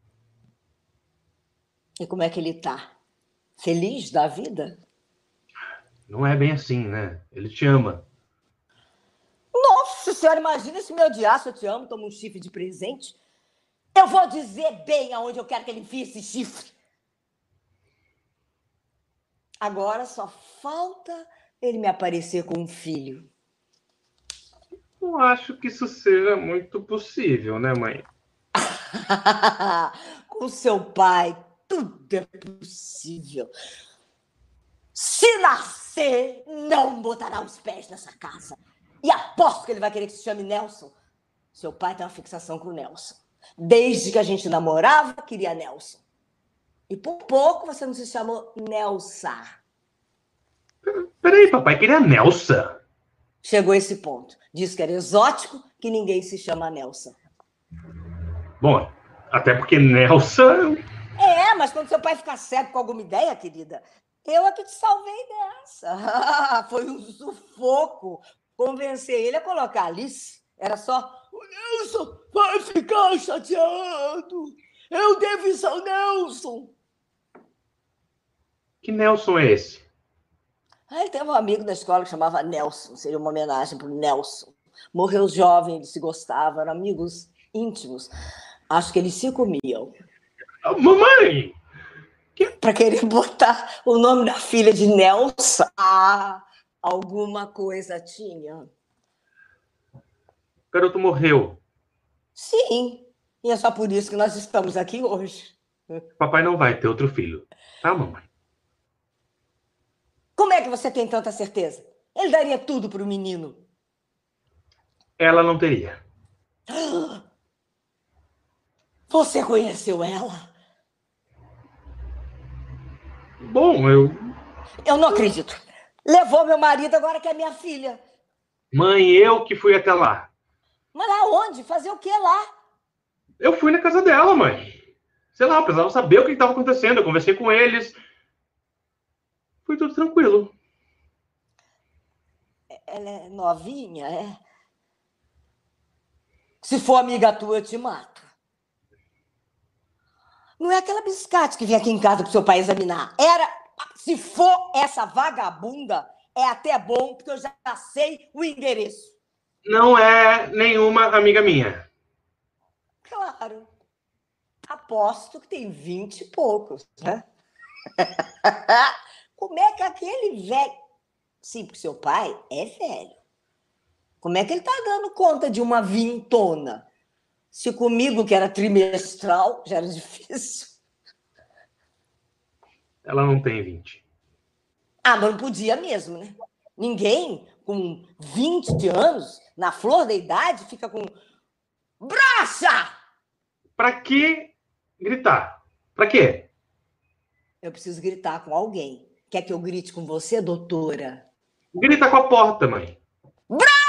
C: E como é que ele tá? Feliz da vida?
A: Não é bem assim, né? Ele te ama.
C: Nossa senhora, imagina se meu diacho eu te amo, toma um chifre de presente. Eu vou dizer bem aonde eu quero que ele enfie esse chifre. Agora só falta ele me aparecer com um filho?
A: Não acho que isso seja muito possível, né, mãe?
C: com seu pai, tudo é possível. Se nascer, não botará os pés nessa casa. E aposto que ele vai querer que se chame Nelson. Seu pai tem uma fixação com o Nelson. Desde que a gente namorava, queria Nelson. E por pouco você não se chamou Nelsa.
A: Peraí, papai, queria Nelsa.
C: Chegou esse ponto. Diz que era exótico, que ninguém se chama Nelsa.
A: Bom, até porque Nelsa.
C: É, mas quando seu pai ficar cego com alguma ideia, querida, eu é que te salvei dessa. Foi um sufoco convencer ele a colocar Alice. Era só. O Nelson vai ficar chateado. Eu devo isso ao Nelson.
A: Que Nelson é esse?
C: Ele teve um amigo da escola que chamava Nelson, seria uma homenagem para o Nelson. Morreu jovem, eles se gostavam, eram amigos íntimos. Acho que eles se comiam.
A: Mamãe!
C: Que... Para querer botar o nome da filha de Nelson. Ah, alguma coisa tinha.
A: O garoto morreu.
C: Sim, e é só por isso que nós estamos aqui hoje.
A: Papai não vai ter outro filho, tá, mamãe?
C: Como é que você tem tanta certeza? Ele daria tudo para o menino.
A: Ela não teria.
C: Você conheceu ela?
A: Bom, eu.
C: Eu não acredito. Levou meu marido, agora que é minha filha.
A: Mãe, eu que fui até lá.
C: Mas lá onde? Fazer o que lá?
A: Eu fui na casa dela, mãe. Sei lá, eu precisava saber o que estava acontecendo. Eu conversei com eles foi tudo tranquilo.
C: Ela é novinha, é? Se for amiga tua, eu te mato. Não é aquela biscate que vem aqui em casa pro seu pai examinar. Era. Se for essa vagabunda, é até bom, porque eu já sei o endereço.
A: Não é nenhuma amiga minha.
C: Claro. Aposto que tem vinte e poucos, né? Como é que aquele velho. Sim, porque seu pai é velho. Como é que ele está dando conta de uma vintona? Se comigo, que era trimestral, já era difícil.
A: Ela não tem 20.
C: Ah, mas não podia mesmo, né? Ninguém com 20 anos, na flor da idade, fica com. Brocha!
A: Pra que gritar? Pra quê?
C: Eu preciso gritar com alguém. Quer que eu grite com você, doutora?
A: Grita com a porta, mãe.
C: Brocha!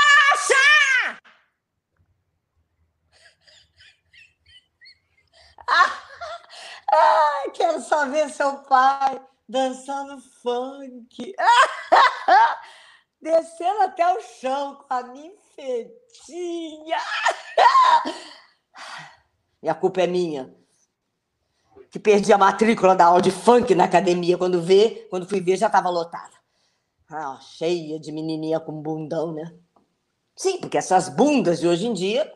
C: Quero só ver seu pai dançando funk. Descendo até o chão com a minha infetinha. E a culpa é minha. Que perdi a matrícula da aula de funk na academia. Quando vê, quando fui ver, já estava lotada. Ah, cheia de menininha com bundão, né? Sim, porque essas bundas de hoje em dia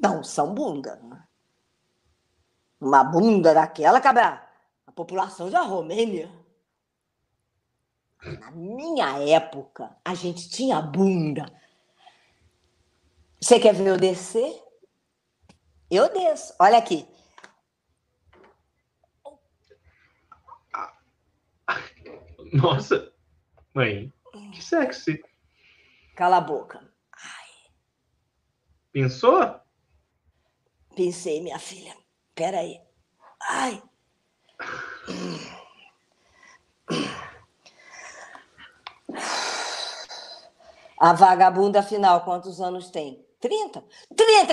C: não são bunda. Né? Uma bunda daquela cabe a, a população da Romênia. Na minha época, a gente tinha bunda. Você quer ver eu descer? Eu desço. Olha aqui.
A: Nossa, mãe, que sexy.
C: Cala a boca. Ai.
A: Pensou?
C: Pensei, minha filha. Peraí. Ai. A vagabunda, afinal, quantos anos tem? 30? 30!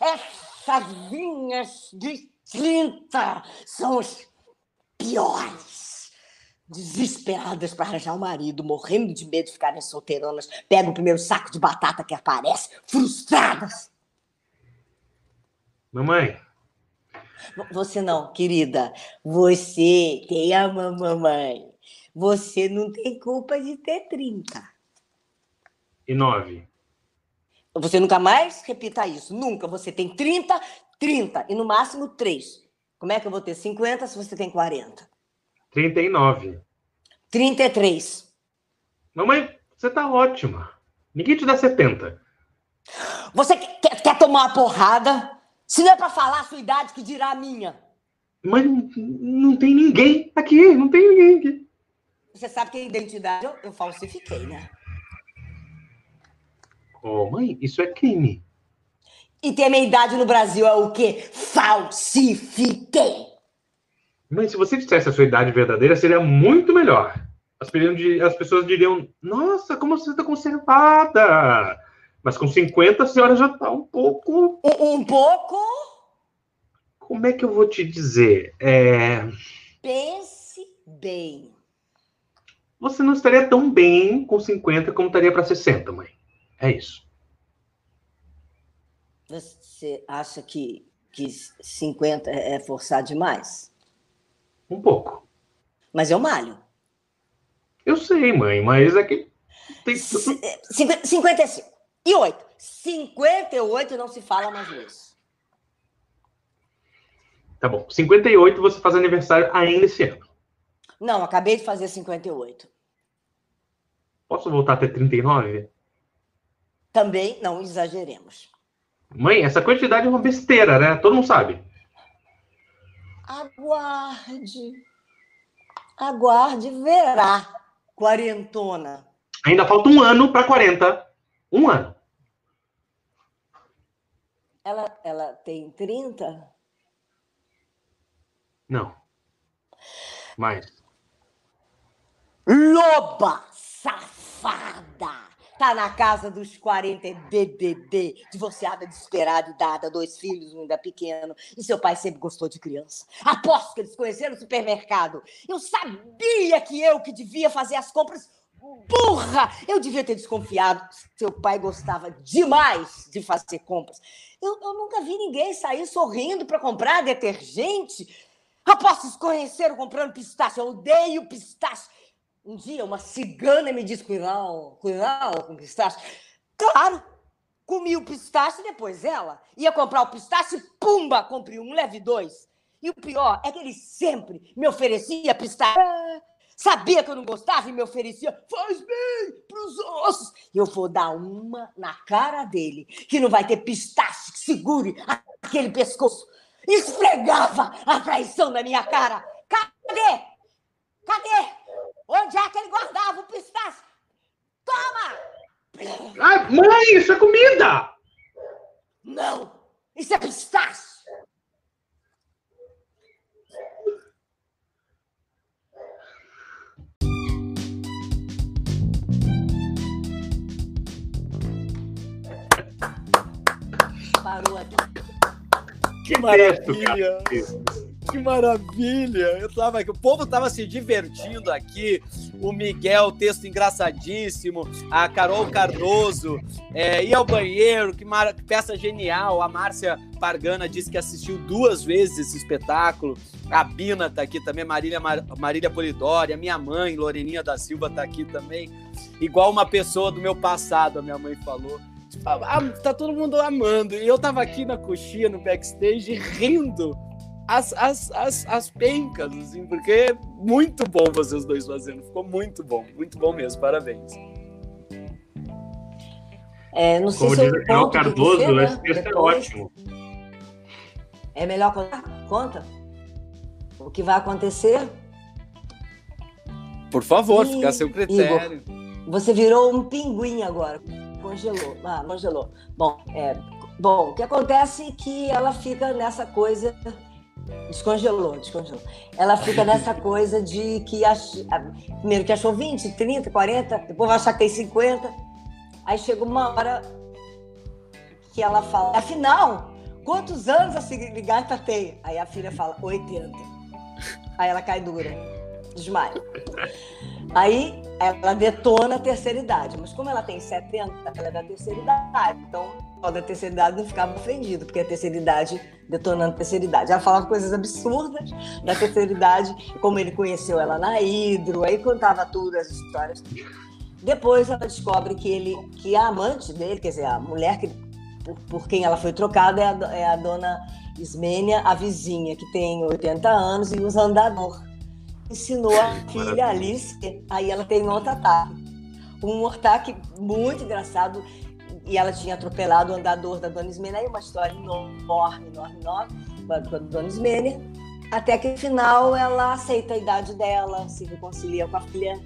C: Essas vinhas de 30 são os piores. Desesperadas para arranjar um marido, morrendo de medo de ficarem solteironas, pegam o primeiro saco de batata que aparece, frustradas.
A: Mamãe.
C: Você não, querida. Você tem a mamãe. Você não tem culpa de ter 30
A: e 9.
C: Você nunca mais repita isso. Nunca. Você tem 30, 30 e no máximo 3. Como é que eu vou ter 50 se você tem 40?
A: 39.
C: 33.
A: Mamãe, você tá ótima. Ninguém te dá 70.
C: Você quer, quer tomar uma porrada? Se não é para falar a sua idade, que dirá a minha?
A: Mas não tem ninguém aqui, não tem ninguém aqui.
C: Você sabe que a identidade eu, eu falsifiquei, né?
A: Oh, mãe, isso é crime.
C: E ter minha idade no Brasil é o quê? Falsifiquei!
A: Mãe, se você dissesse a sua idade verdadeira, seria muito melhor. As, as pessoas diriam, nossa, como você está conservada! Mas com 50 a senhora já está um pouco.
C: Um, um, pouco?
A: Como é que eu vou te dizer? É...
C: Pense bem.
A: Você não estaria tão bem com 50 como estaria para 60, mãe. É isso.
C: Você acha que, que 50 é forçar demais?
A: Um pouco.
C: Mas eu malho.
A: Eu sei, mãe, mas é que. Tem...
C: 55 e 8. 58 não se fala mais nisso.
A: Tá bom. 58 você faz aniversário ainda esse ano.
C: Não, acabei de fazer 58.
A: Posso voltar até 39?
C: Também não exageremos.
A: Mãe, essa quantidade é uma besteira, né? Todo mundo sabe.
C: Aguarde. Aguarde, verá, quarentona.
A: Ainda falta um ano para 40. Um ano.
C: Ela, ela tem 30?
A: Não. Mais.
C: Loba safada! Tá na casa dos 40 é BBB, divorciada, desesperada dada, dois filhos, um ainda pequeno. E seu pai sempre gostou de criança. Aposto que eles conheceram no supermercado. Eu sabia que eu que devia fazer as compras. Burra! Eu devia ter desconfiado. Seu pai gostava demais de fazer compras. Eu, eu nunca vi ninguém sair sorrindo para comprar detergente. Aposto que conheceram comprando pistache. Eu odeio pistache. Um dia uma cigana me disse, cuidado, cuidado com pistache. Claro, comi o pistache e depois ela ia comprar o pistache, pumba, comprei um, leve dois. E o pior é que ele sempre me oferecia pistache. Sabia que eu não gostava e me oferecia, faz bem pros ossos. Eu vou dar uma na cara dele, que não vai ter pistache que segure aquele pescoço. Esfregava a traição na minha cara. Cadê? Cadê? Onde é que ele guardava o pistache? Toma!
A: Mãe, isso é comida!
C: Não, isso é pistache. Parou aqui.
B: Que maravilha! Que maravilha! Eu tava aqui, o povo tava se divertindo aqui. O Miguel, texto engraçadíssimo. A Carol Cardoso, é, ir ao banheiro, que, mar... que peça genial. A Márcia Pargana disse que assistiu duas vezes esse espetáculo. A Bina tá aqui também, Marília, Mar... Marília Polidori, a minha mãe, Loreninha da Silva, tá aqui também. Igual uma pessoa do meu passado, a minha mãe falou. Ah, tá todo mundo amando. E eu tava aqui na coxinha, no backstage, rindo as, as, as, as pencas, assim, porque é muito bom vocês dois fazendo. Ficou muito bom, muito bom mesmo. Parabéns.
C: É, não sei
A: Como
C: se
A: diz o Cardoso, ser, né? esse texto é ótimo.
C: É melhor contar? Conta. O que vai acontecer?
B: Por favor, e... fica a seu critério.
C: Igor, você virou um pinguim agora congelou. Ah, congelou. Bom, é, bom, o que acontece é que ela fica nessa coisa. Descongelou, descongelou. Ela fica nessa coisa de que ach... primeiro que achou 20, 30, 40, depois vai achar que tem 50. Aí chega uma hora que ela fala, afinal, quantos anos a cigarra tem? Aí a filha fala, 80. Aí ela cai dura, desmaia. Aí ela detona a terceira idade, mas como ela tem 70, ela é da terceira idade, então o da terceira idade não ficava ofendido, porque a terceira idade detonando a terceira idade. Ela falava coisas absurdas da terceira idade, como ele conheceu ela na Hidro, aí contava tudo, as histórias. Depois ela descobre que ele, que a amante dele, quer dizer, a mulher que, por, por quem ela foi trocada é a, é a dona Ismênia, a vizinha, que tem 80 anos e usa andador ensinou a filha Alice, aí ela tem um outro ataque. Um ataque muito engraçado, e ela tinha atropelado o andador da Dona Ismênia, aí uma história enorme, enorme, enorme, com a Dona Ismênia, até que no final ela aceita a idade dela, se reconcilia com a filha,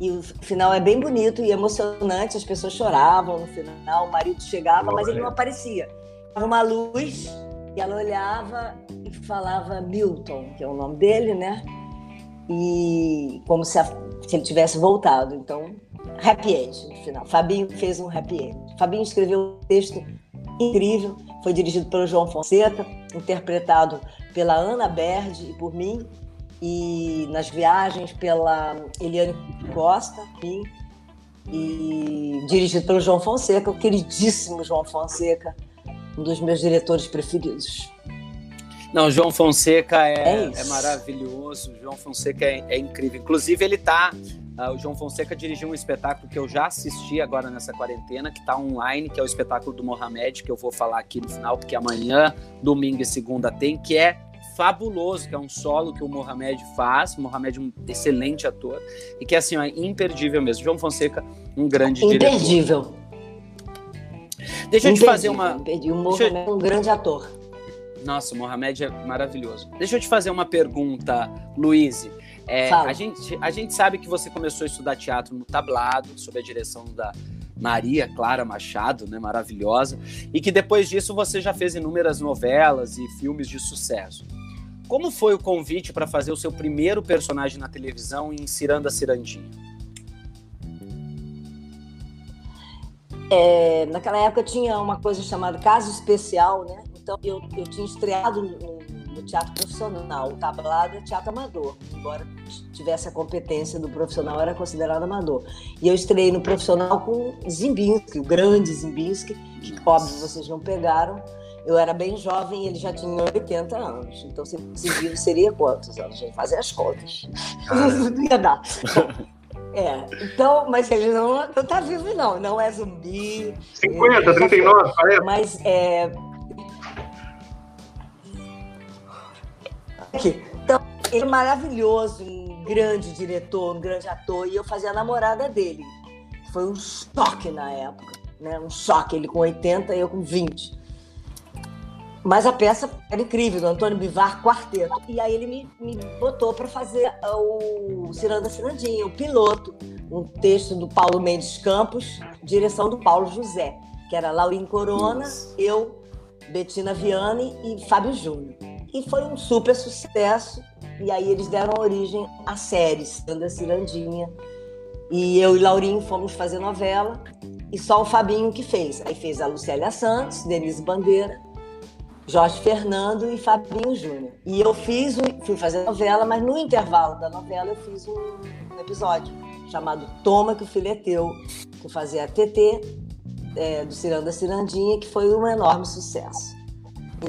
C: e o final é bem bonito e emocionante, as pessoas choravam no final, o marido chegava, mas ele não aparecia. Tava uma luz, e ela olhava e falava Milton, que é o nome dele, né? E como se, a, se ele tivesse voltado. Então, happy end no final. Fabinho fez um happy end. Fabinho escreveu um texto incrível, foi dirigido pelo João Fonseca, interpretado pela Ana Berge e por mim, e nas viagens pela Eliane Costa, mim, e dirigido pelo João Fonseca, o queridíssimo João Fonseca, um dos meus diretores preferidos.
B: Não, João Fonseca é, é, é maravilhoso. João Fonseca é, é, incrível. Inclusive, ele tá. Uh, o João Fonseca dirigiu um espetáculo que eu já assisti agora nessa quarentena, que está online, que é o espetáculo do Mohamed, que eu vou falar aqui no final, porque amanhã, domingo e segunda tem, que é fabuloso, que é um solo que o Mohamed faz. O Mohamed é um excelente ator e que é assim, é imperdível mesmo. João Fonseca, um grande
C: imperdível.
B: diretor. Deixa eu te fazer uma.
C: Imperdível. O Mohamed é um grande ator.
B: Nossa, o Mohamed é maravilhoso. Deixa eu te fazer uma pergunta, Luiz. É, a, gente, a gente sabe que você começou a estudar teatro no tablado, sob a direção da Maria Clara Machado, né, maravilhosa, e que depois disso você já fez inúmeras novelas e filmes de sucesso. Como foi o convite para fazer o seu primeiro personagem na televisão em Ciranda Cirandinha?
C: É, naquela época tinha uma coisa chamada caso especial, né? Então, eu, eu tinha estreado no, no teatro profissional. O tablado é teatro amador, embora tivesse a competência do profissional, era considerado amador. E eu estreiei no profissional com Zimbinski, o grande Zimbinski, que, óbvio, vocês não pegaram. Eu era bem jovem e ele já tinha 80 anos. Então, se vivo seria quantos anos? Fazia as contas. não ia dar. É, então, mas ele não, não tá vivo, não. Não é zumbi.
A: 50, 39, 40.
C: Mas é, Então, ele é maravilhoso, um grande diretor, um grande ator, e eu fazia a namorada dele. Foi um choque na época, né? Um choque, ele com 80 e eu com 20. Mas a peça era incrível, do Antônio Bivar, quarteto. E aí ele me, me botou para fazer o Ciranda Cirandinha, o piloto, um texto do Paulo Mendes Campos, direção do Paulo José, que era Laurinho Corona, eu, Betina Viane e Fábio Júnior. E foi um super sucesso. E aí eles deram origem à série Ciranda Cirandinha. E eu e Laurinho fomos fazer novela. E só o Fabinho que fez. Aí fez a Lucélia Santos, Denise Bandeira Jorge Fernando e Fabinho Júnior. E eu fiz, fui fazer novela, mas no intervalo da novela eu fiz um, episódio chamado Toma que o filho é teu, que fazia a TT é, do Ciranda Cirandinha, que foi um enorme sucesso.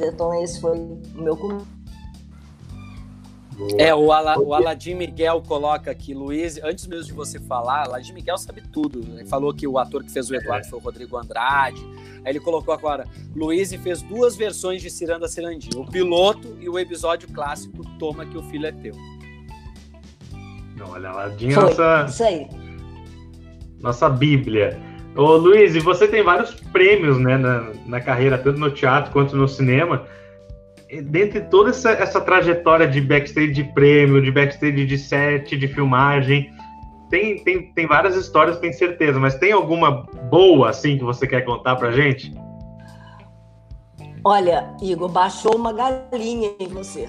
C: Então esse foi o meu começo.
B: É, o, Ala, o Aladim Miguel coloca aqui, Luiz, antes mesmo de você falar, Aladim Miguel sabe tudo. Ele falou que o ator que fez o Eduardo é. foi o Rodrigo Andrade. Aí ele colocou agora, Luiz fez duas versões de Ciranda Cirandinha, o piloto e o episódio clássico Toma que o filho é teu.
A: Não, olha, Aladim é nossa... Isso aí. Nossa bíblia. Ô Luiz, e você tem vários prêmios né, na, na carreira, tanto no teatro quanto no cinema dentre toda essa, essa trajetória de backstage de prêmio, de backstage de set, de filmagem, tem, tem, tem várias histórias, tenho certeza, mas tem alguma boa, assim, que você quer contar pra gente?
C: Olha, Igor, baixou uma galinha em você.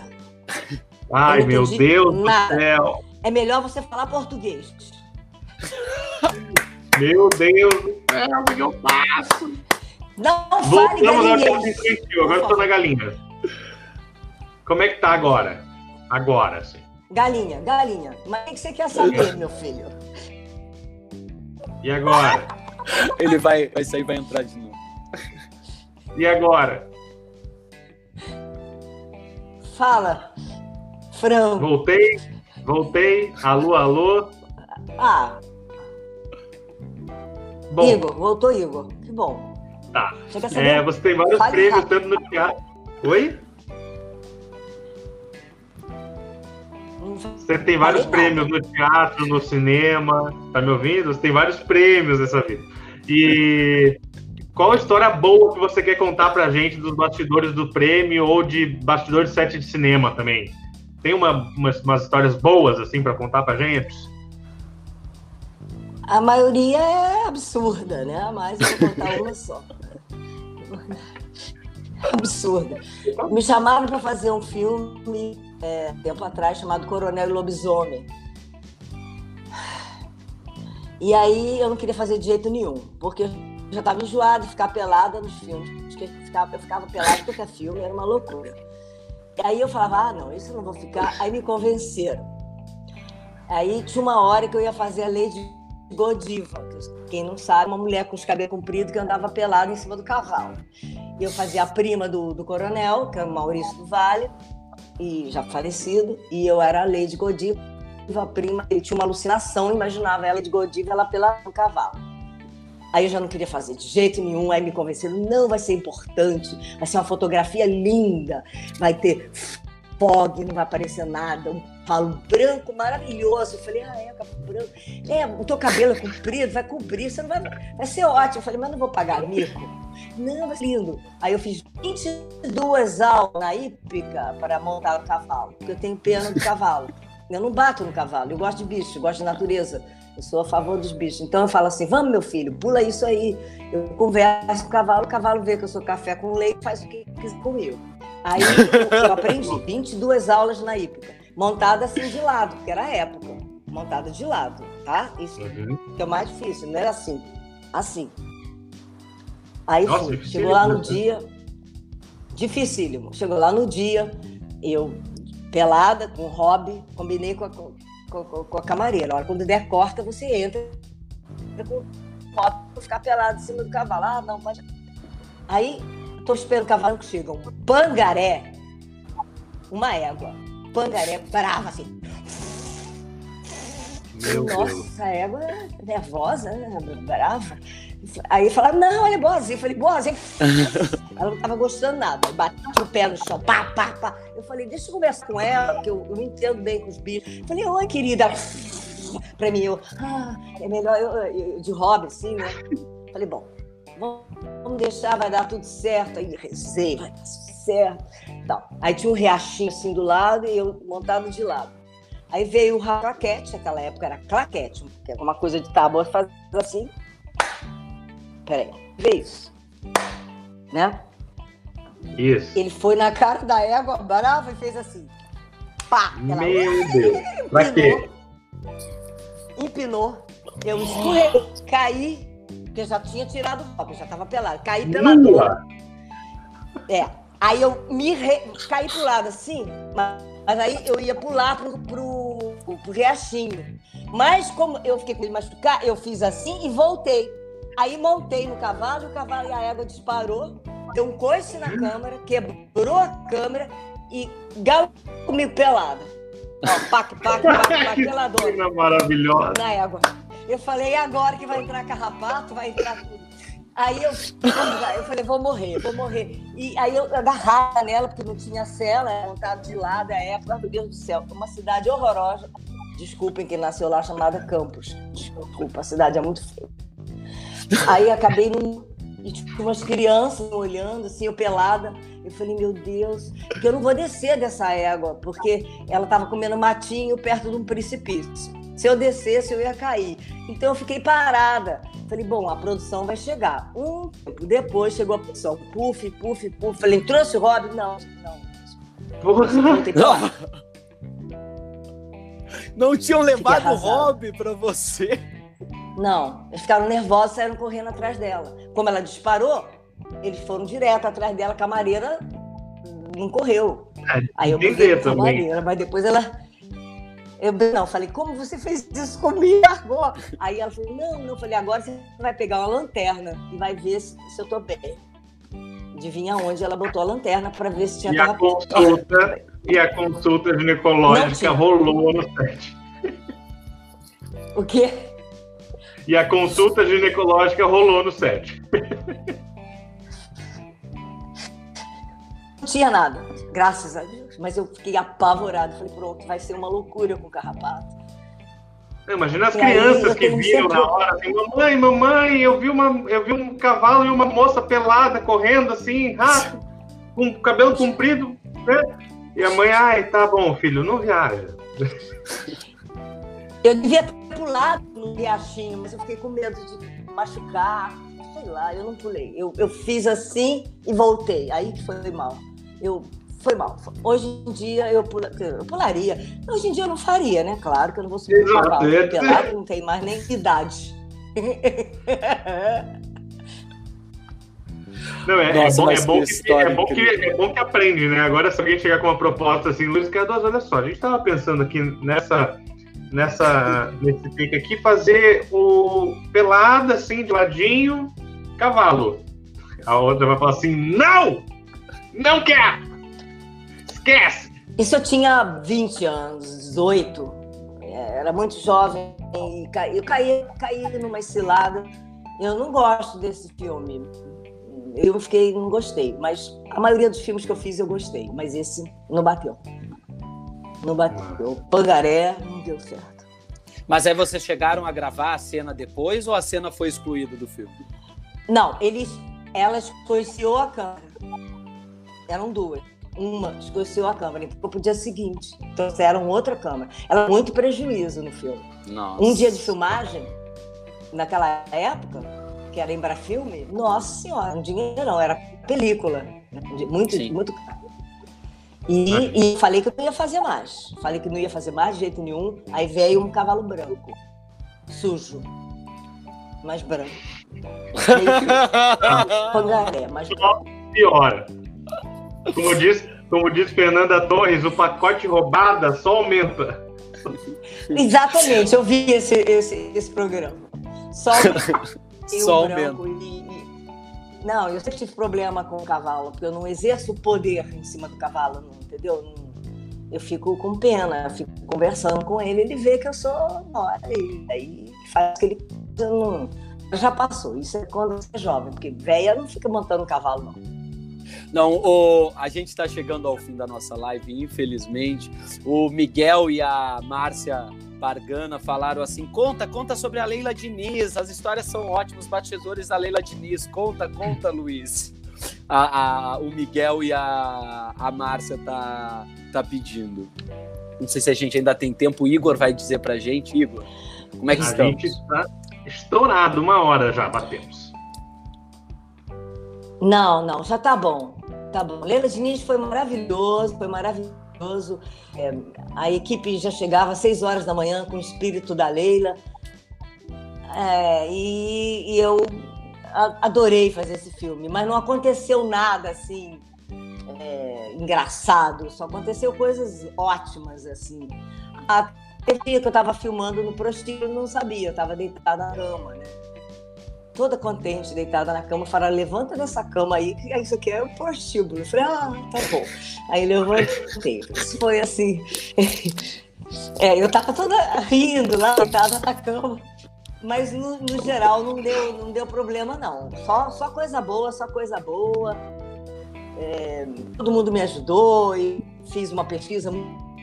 A: Ai, meu Deus nada. do céu.
C: É melhor você falar português.
A: Meu Deus do céu, o que eu faço?
C: Não fale galinha.
A: Agora eu tô na galinha. Como é que tá agora? Agora, sim.
C: Galinha, galinha. Mas o que você quer saber, meu filho?
A: E agora?
B: Ele vai, vai sair vai entrar de novo.
A: E agora?
C: Fala, frango.
A: Voltei, voltei. Alô, alô.
C: Ah. Bom. Igor, voltou Igor. Que bom.
A: Tá. Você, é, você tem vários Fale prêmios, rápido. tanto no teatro. Oi? Você tem vários prêmios no teatro, no cinema, tá me ouvindo? Você tem vários prêmios nessa vida. E qual a história boa que você quer contar pra gente dos bastidores do prêmio ou de bastidores de set de cinema também? Tem uma, umas, umas histórias boas, assim, para contar pra gente?
C: A maioria é absurda, né? Mas eu vou contar uma só. absurda. Me chamaram para fazer um filme é, tempo atrás chamado Coronel Lobisomem. E aí eu não queria fazer de jeito nenhum, porque eu já estava enjoada de ficar pelada nos filmes. Eu ficava, eu ficava pelada porque é filme, era uma loucura. E aí eu falava, ah, não, isso eu não vou ficar. Aí me convenceram. Aí tinha uma hora que eu ia fazer a de Godiva, quem não sabe, uma mulher com os cabelos compridos que andava pelada em cima do cavalo. E eu fazia a prima do, do coronel, que é o Maurício do Vale, e já falecido, e eu era a Lady Godiva, a prima, ele tinha uma alucinação, imaginava ela de Godiva, ela pela no cavalo. Aí eu já não queria fazer de jeito nenhum, aí me convenceram, não, vai ser importante, vai ser uma fotografia linda, vai ter fog, não vai aparecer nada, um palo branco maravilhoso. Eu falei, ah, é, branco. É, o teu cabelo é comprido, vai cobrir, você não vai, vai ser ótimo. Eu falei, mas não vou pagar mico. Não, ser lindo. Aí eu fiz 22 aulas na hípica para montar o cavalo, porque eu tenho pena do cavalo. Eu não bato no cavalo, eu gosto de bicho, eu gosto de natureza. Eu sou a favor dos bichos. Então eu falo assim: vamos, meu filho, pula isso aí. Eu converso com o cavalo, o cavalo vê que eu sou café com leite, faz o que quiser comigo. Aí eu aprendi 22 aulas na hípica, montada assim de lado, porque era a época, montada de lado, tá? Isso uhum. que é o mais difícil, não era assim, assim. Aí Nossa, fui, chegou lá no né? dia, dificílimo. Chegou lá no dia, eu pelada, com hobby, combinei com a, com, com, com a camareira. A hora quando der corta, você entra com hobby, ficar pelado em cima do cavalo. Ah, não, pode. Aí, tô esperando o cavalo que chega. Um pangaré, uma égua. Pangaré brava, assim. Meu Nossa, Deus. égua é nervosa, né? brava. Aí falaram, não, ela é boazinha. Eu falei, boazinha. Ela não estava gostando nada. Bati o pé no chão, pá, pá, pá. Eu falei, deixa eu conversar com ela, porque eu, eu não entendo bem com os bichos. Eu falei, oi, querida. Pra mim, eu, ah, é melhor eu, eu, de hobby, assim, né? Falei, bom, vamos deixar, vai dar tudo certo. Aí rezei, vai dar certo. Então, aí tinha um riachinho assim do lado e eu montado de lado. Aí veio o claquete, naquela época era claquete, que é uma coisa de tábua, faz assim. Peraí, vê isso. Né?
A: Isso.
C: Ele foi na cara da égua brava e fez assim. Pá!
A: Ela... Meu Deus! Pra quê?
C: Empinou. Eu escorreguei, caí, porque eu já tinha tirado o copo, já estava pelado. Caí pela dor. É. Aí eu me re... caí pro lado assim, mas, aí eu ia pular pro, pro, pro riachinho. Mas como eu fiquei com ele machucar, eu fiz assim e voltei. Aí montei no cavalo o cavalo e a égua disparou, deu um coice na câmera, quebrou a câmera e galou comigo pelada. Ó, pac, pac, pac, pac, peladona.
A: maravilhosa.
C: Na égua. Eu falei, e agora que vai entrar carrapato, vai entrar tudo. Aí eu, eu falei, vou morrer, vou morrer. E aí eu agarrava nela, porque não tinha cela, montado de lado, a época, meu Deus do céu, uma cidade horrorosa. Desculpem quem nasceu lá, chamada Campos. Desculpa, a cidade é muito feia. Aí acabei no. E tinha umas crianças olhando, assim, eu pelada. Eu falei, meu Deus, porque eu não vou descer dessa égua, porque ela estava comendo matinho perto de um precipício. Se eu descesse, eu ia cair. Então eu fiquei parada. Falei, bom, a produção vai chegar. Um tempo depois chegou a produção. Puf, puf, puf. Falei, trouxe o Rob? Não, não.
B: Não, não tinham levado o Rob para você.
C: Não, eles ficaram nervosos e saíram correndo atrás dela. Como ela disparou, eles foram direto atrás dela, a camareira não correu. É, Aí eu com a camareira, mas depois ela. Eu não, falei, como você fez isso comigo? Aí ela falou, não, não. Falei, agora você vai pegar uma lanterna e vai ver se, se eu tô bem. Adivinha onde ela botou a lanterna para ver se tinha
A: e a consulta E a consulta ginecológica rolou no set.
C: O quê?
A: E a consulta ginecológica rolou no set.
C: Não tinha nada, graças a Deus. Mas eu fiquei apavorado. Falei, pronto, vai ser uma loucura com o carrapato.
A: Imagina as e crianças que viram na hora, assim, mamãe, mamãe, eu vi, uma, eu vi um cavalo e uma moça pelada correndo assim, rápido, com cabelo comprido, né? E a mãe, ai, tá bom, filho, não viaja.
C: Eu devia ter pulado no riachinho, mas eu fiquei com medo de machucar. Sei lá, eu não pulei. Eu, eu fiz assim e voltei. Aí que foi mal. Eu foi mal. Hoje em dia eu, pula, eu pularia. Hoje em dia eu não faria, né? Claro que eu não vou subir no cavalo pelado, não tem mais nem idade.
A: Não, é, Nossa, é, bom, é, bom que, é, bom que, é bom que aprende, né? Agora, se alguém chegar com uma proposta assim, Luiz Cardoso, olha só, a gente estava pensando aqui nessa, nessa, nesse pique aqui, fazer o pelada, assim, de ladinho, cavalo. A outra vai falar assim, não! Não quer! Esquece!
C: Isso eu tinha 20 anos, 18. É, era muito jovem. eu caí, caí numa cilada. Eu não gosto desse filme eu fiquei, não gostei. Mas a maioria dos filmes que eu fiz eu gostei, mas esse não bateu. Não bateu. O Pangaré não deu certo.
B: Mas aí vocês chegaram a gravar a cena depois ou a cena foi excluída do filme?
C: Não, eles, ela escureciou a câmera. Eram duas. Uma escureciou a câmera, então pro dia seguinte. Trouxeram outra câmera. Ela muito prejuízo no filme.
B: Nossa.
C: Um dia de filmagem, naquela época, que era Embrafilme, nossa senhora, um dinheirão, era película. Muito, Sim. muito caro. E, e, falei que eu não ia fazer mais. Falei que não ia fazer mais de jeito nenhum. Aí veio um cavalo branco, sujo, mais branco. Pangaré,
A: Só piora. Como diz, como diz Fernanda Torres, o pacote roubada só aumenta.
C: Exatamente, eu vi esse, esse, esse programa. Só
B: Só branco
C: e, e... Não, eu sempre tive problema com o cavalo, porque eu não exerço o poder em cima do cavalo, não, entendeu? Eu fico com pena, fico conversando com ele, ele vê que eu sou nora, e aí faz aquele. Não, já passou, isso é quando você é jovem, porque velha não fica montando cavalo, não.
B: Não, o, a gente está chegando ao fim da nossa live, infelizmente. O Miguel e a Márcia Pargana falaram assim: conta, conta sobre a Leila Diniz, as histórias são ótimas, batedores da Leila Diniz. Conta, conta, Luiz. A, a, o Miguel e a, a Márcia tá, tá pedindo. Não sei se a gente ainda tem tempo. O Igor vai dizer pra gente, Igor. Como é que a estamos?
A: A gente está estourado, uma hora já batemos.
C: Não, não, já tá bom. Tá bom. Leila Diniz foi maravilhoso, foi maravilhoso. É, a equipe já chegava às seis horas da manhã com o espírito da Leila. É, e, e, eu adorei fazer esse filme, mas não aconteceu nada assim é, engraçado, só aconteceu coisas ótimas assim. A que eu estava filmando no prostíbulo não sabia, eu estava deitada na cama, né? Toda contente, deitada na cama, falaram, levanta dessa cama aí, que isso aqui é o prostíbulo. Eu falei, ah, tá bom. Aí levantei. Isso foi assim. É, eu tava toda rindo lá, deitada na cama. Mas no, no, geral não deu, não deu problema, não. Só, só coisa boa, só coisa boa. É, todo mundo me ajudou e fiz uma pesquisa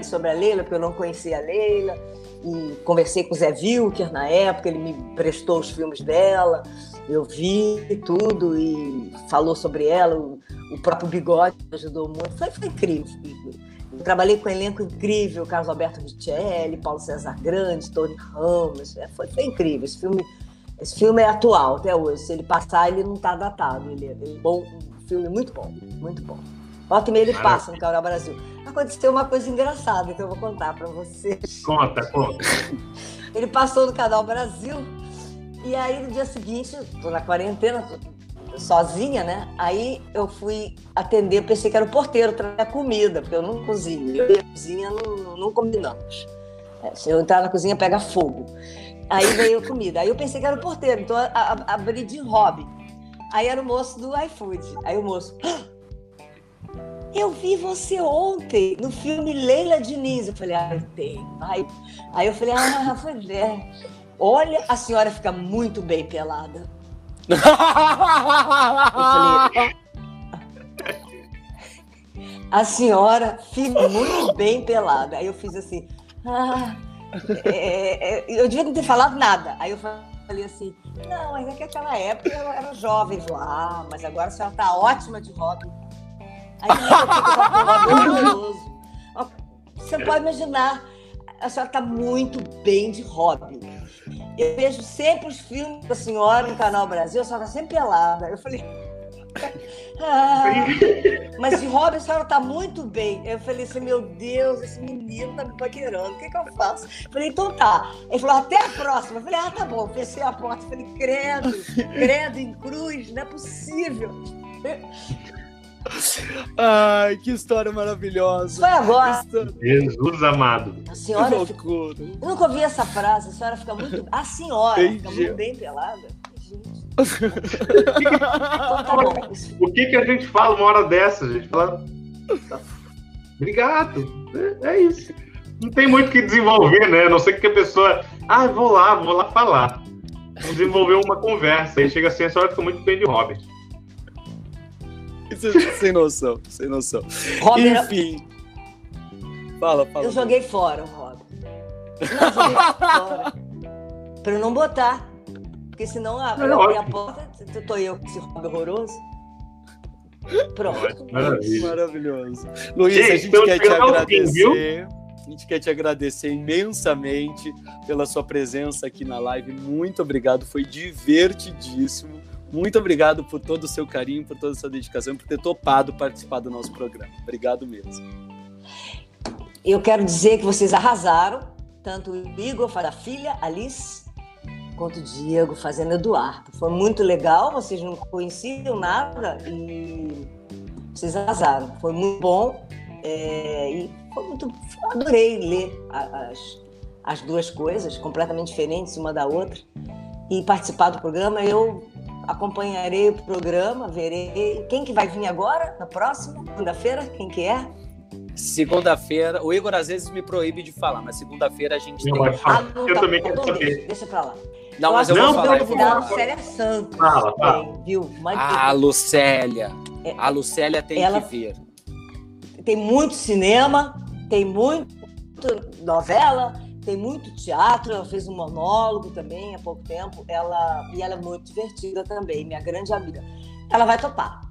C: sobre a Leila, porque eu não conhecia a Leila e conversei com o Zé Wilker na época, ele me prestou os filmes dela, eu vi tudo e falou sobre ela, o, o próprio Bigode ajudou muito, foi, foi incrível. Eu trabalhei com um elenco incrível, Carlos Alberto Michele, Paulo César Grande, Tony Ramos, é, foi, foi incrível. Esse filme, esse filme é atual até hoje, se ele passar ele não está datado, ele é, é bom, um filme muito bom, muito bom. Volta e meia ele passa no Canal Brasil. Aconteceu uma coisa engraçada que eu vou contar para vocês.
A: Conta, conta.
C: Ele passou no Canal Brasil e aí no dia seguinte, tô na quarentena, tô sozinha, né? Aí eu fui atender, pensei que era o porteiro trazer comida, porque eu não cozinho. Eu e a cozinha não, não combinamos. É, se eu entrar na cozinha, pega fogo. Aí veio a comida. Aí eu pensei que era o porteiro, então abri de hobby. Aí era o moço do iFood. Aí o moço, ah, eu vi você ontem no filme Leila Diniz. Eu falei, ah, tem. Aí, aí eu falei, ah, foi é. Olha, a senhora fica muito bem pelada. eu falei, a senhora fica muito bem pelada. Aí eu fiz assim, ah, é, é, eu devia não ter falado nada. Aí eu falei assim, não, mas é que aquela época eu era jovem lá, mas agora a senhora está ótima de hobby. Aí Você pode imaginar, a senhora está muito bem de hobby. Eu vejo sempre os filmes da senhora no Canal Brasil, a senhora está sempre pelada. Eu falei. Ah, mas de hobby a senhora está muito bem. Eu falei assim, meu Deus, esse menino está me paquerando, o que, que eu faço? Eu falei, então tá. Ele falou, até a próxima. Eu falei, ah, tá bom. Fechei a porta. Eu falei, credo, credo em cruz, não é possível.
B: Ai, que história maravilhosa.
C: Foi agora.
A: Jesus amado.
C: A senhora. Que loucura. Fica... Eu nunca ouvi essa frase. A senhora fica muito. A senhora Entendi. fica muito bem pelada. então,
A: tá. O que, que a gente fala uma hora dessa? Gente fala. Obrigado. É, é isso. Não tem muito o que desenvolver, né? A não sei que a pessoa. Ah, vou lá, vou lá falar. Vamos desenvolver uma conversa. Aí chega assim, a senhora fica muito bem de hobby.
B: Sem noção, sem noção. Robin, Enfim. Fala, fala.
C: Eu joguei fora o Robin. Não, joguei fora. Pra eu não botar. Porque senão a, eu abri a porta, tô eu com esse Robin horroroso. Pronto.
B: Maravilha. Maravilhoso. Luiz, a gente quer te agradecer. A gente quer te agradecer imensamente pela sua presença aqui na live. Muito obrigado, foi divertidíssimo. Muito obrigado por todo o seu carinho, por toda a sua dedicação, por ter topado participar do nosso programa. Obrigado mesmo.
C: Eu quero dizer que vocês arrasaram, tanto o Igor da filha, Alice, quanto o Diego fazendo Eduardo. Foi muito legal, vocês não conheciam nada e vocês arrasaram. Foi muito bom é, e foi muito. Adorei ler as, as duas coisas, completamente diferentes uma da outra, e participar do programa. Eu acompanharei o programa, verei. Quem que vai vir agora, na próxima, segunda-feira? Quem que é?
B: Segunda-feira, o Igor às vezes me proíbe de falar, mas segunda-feira a gente
A: não, tem. Ah, não, eu tá também quero saber. Deixa,
C: pra lá.
B: Não, mas eu, vou falar.
C: Eu vou falar. Lucélia Santos.
A: Fala, fala.
C: viu?
B: ah, Lucélia. É, a Lucélia tem ela, que ver.
C: Tem muito cinema, tem muito novela, tem muito teatro. Ela fez um monólogo também há pouco tempo. Ela e ela é muito divertida também, minha grande amiga. Ela vai topar.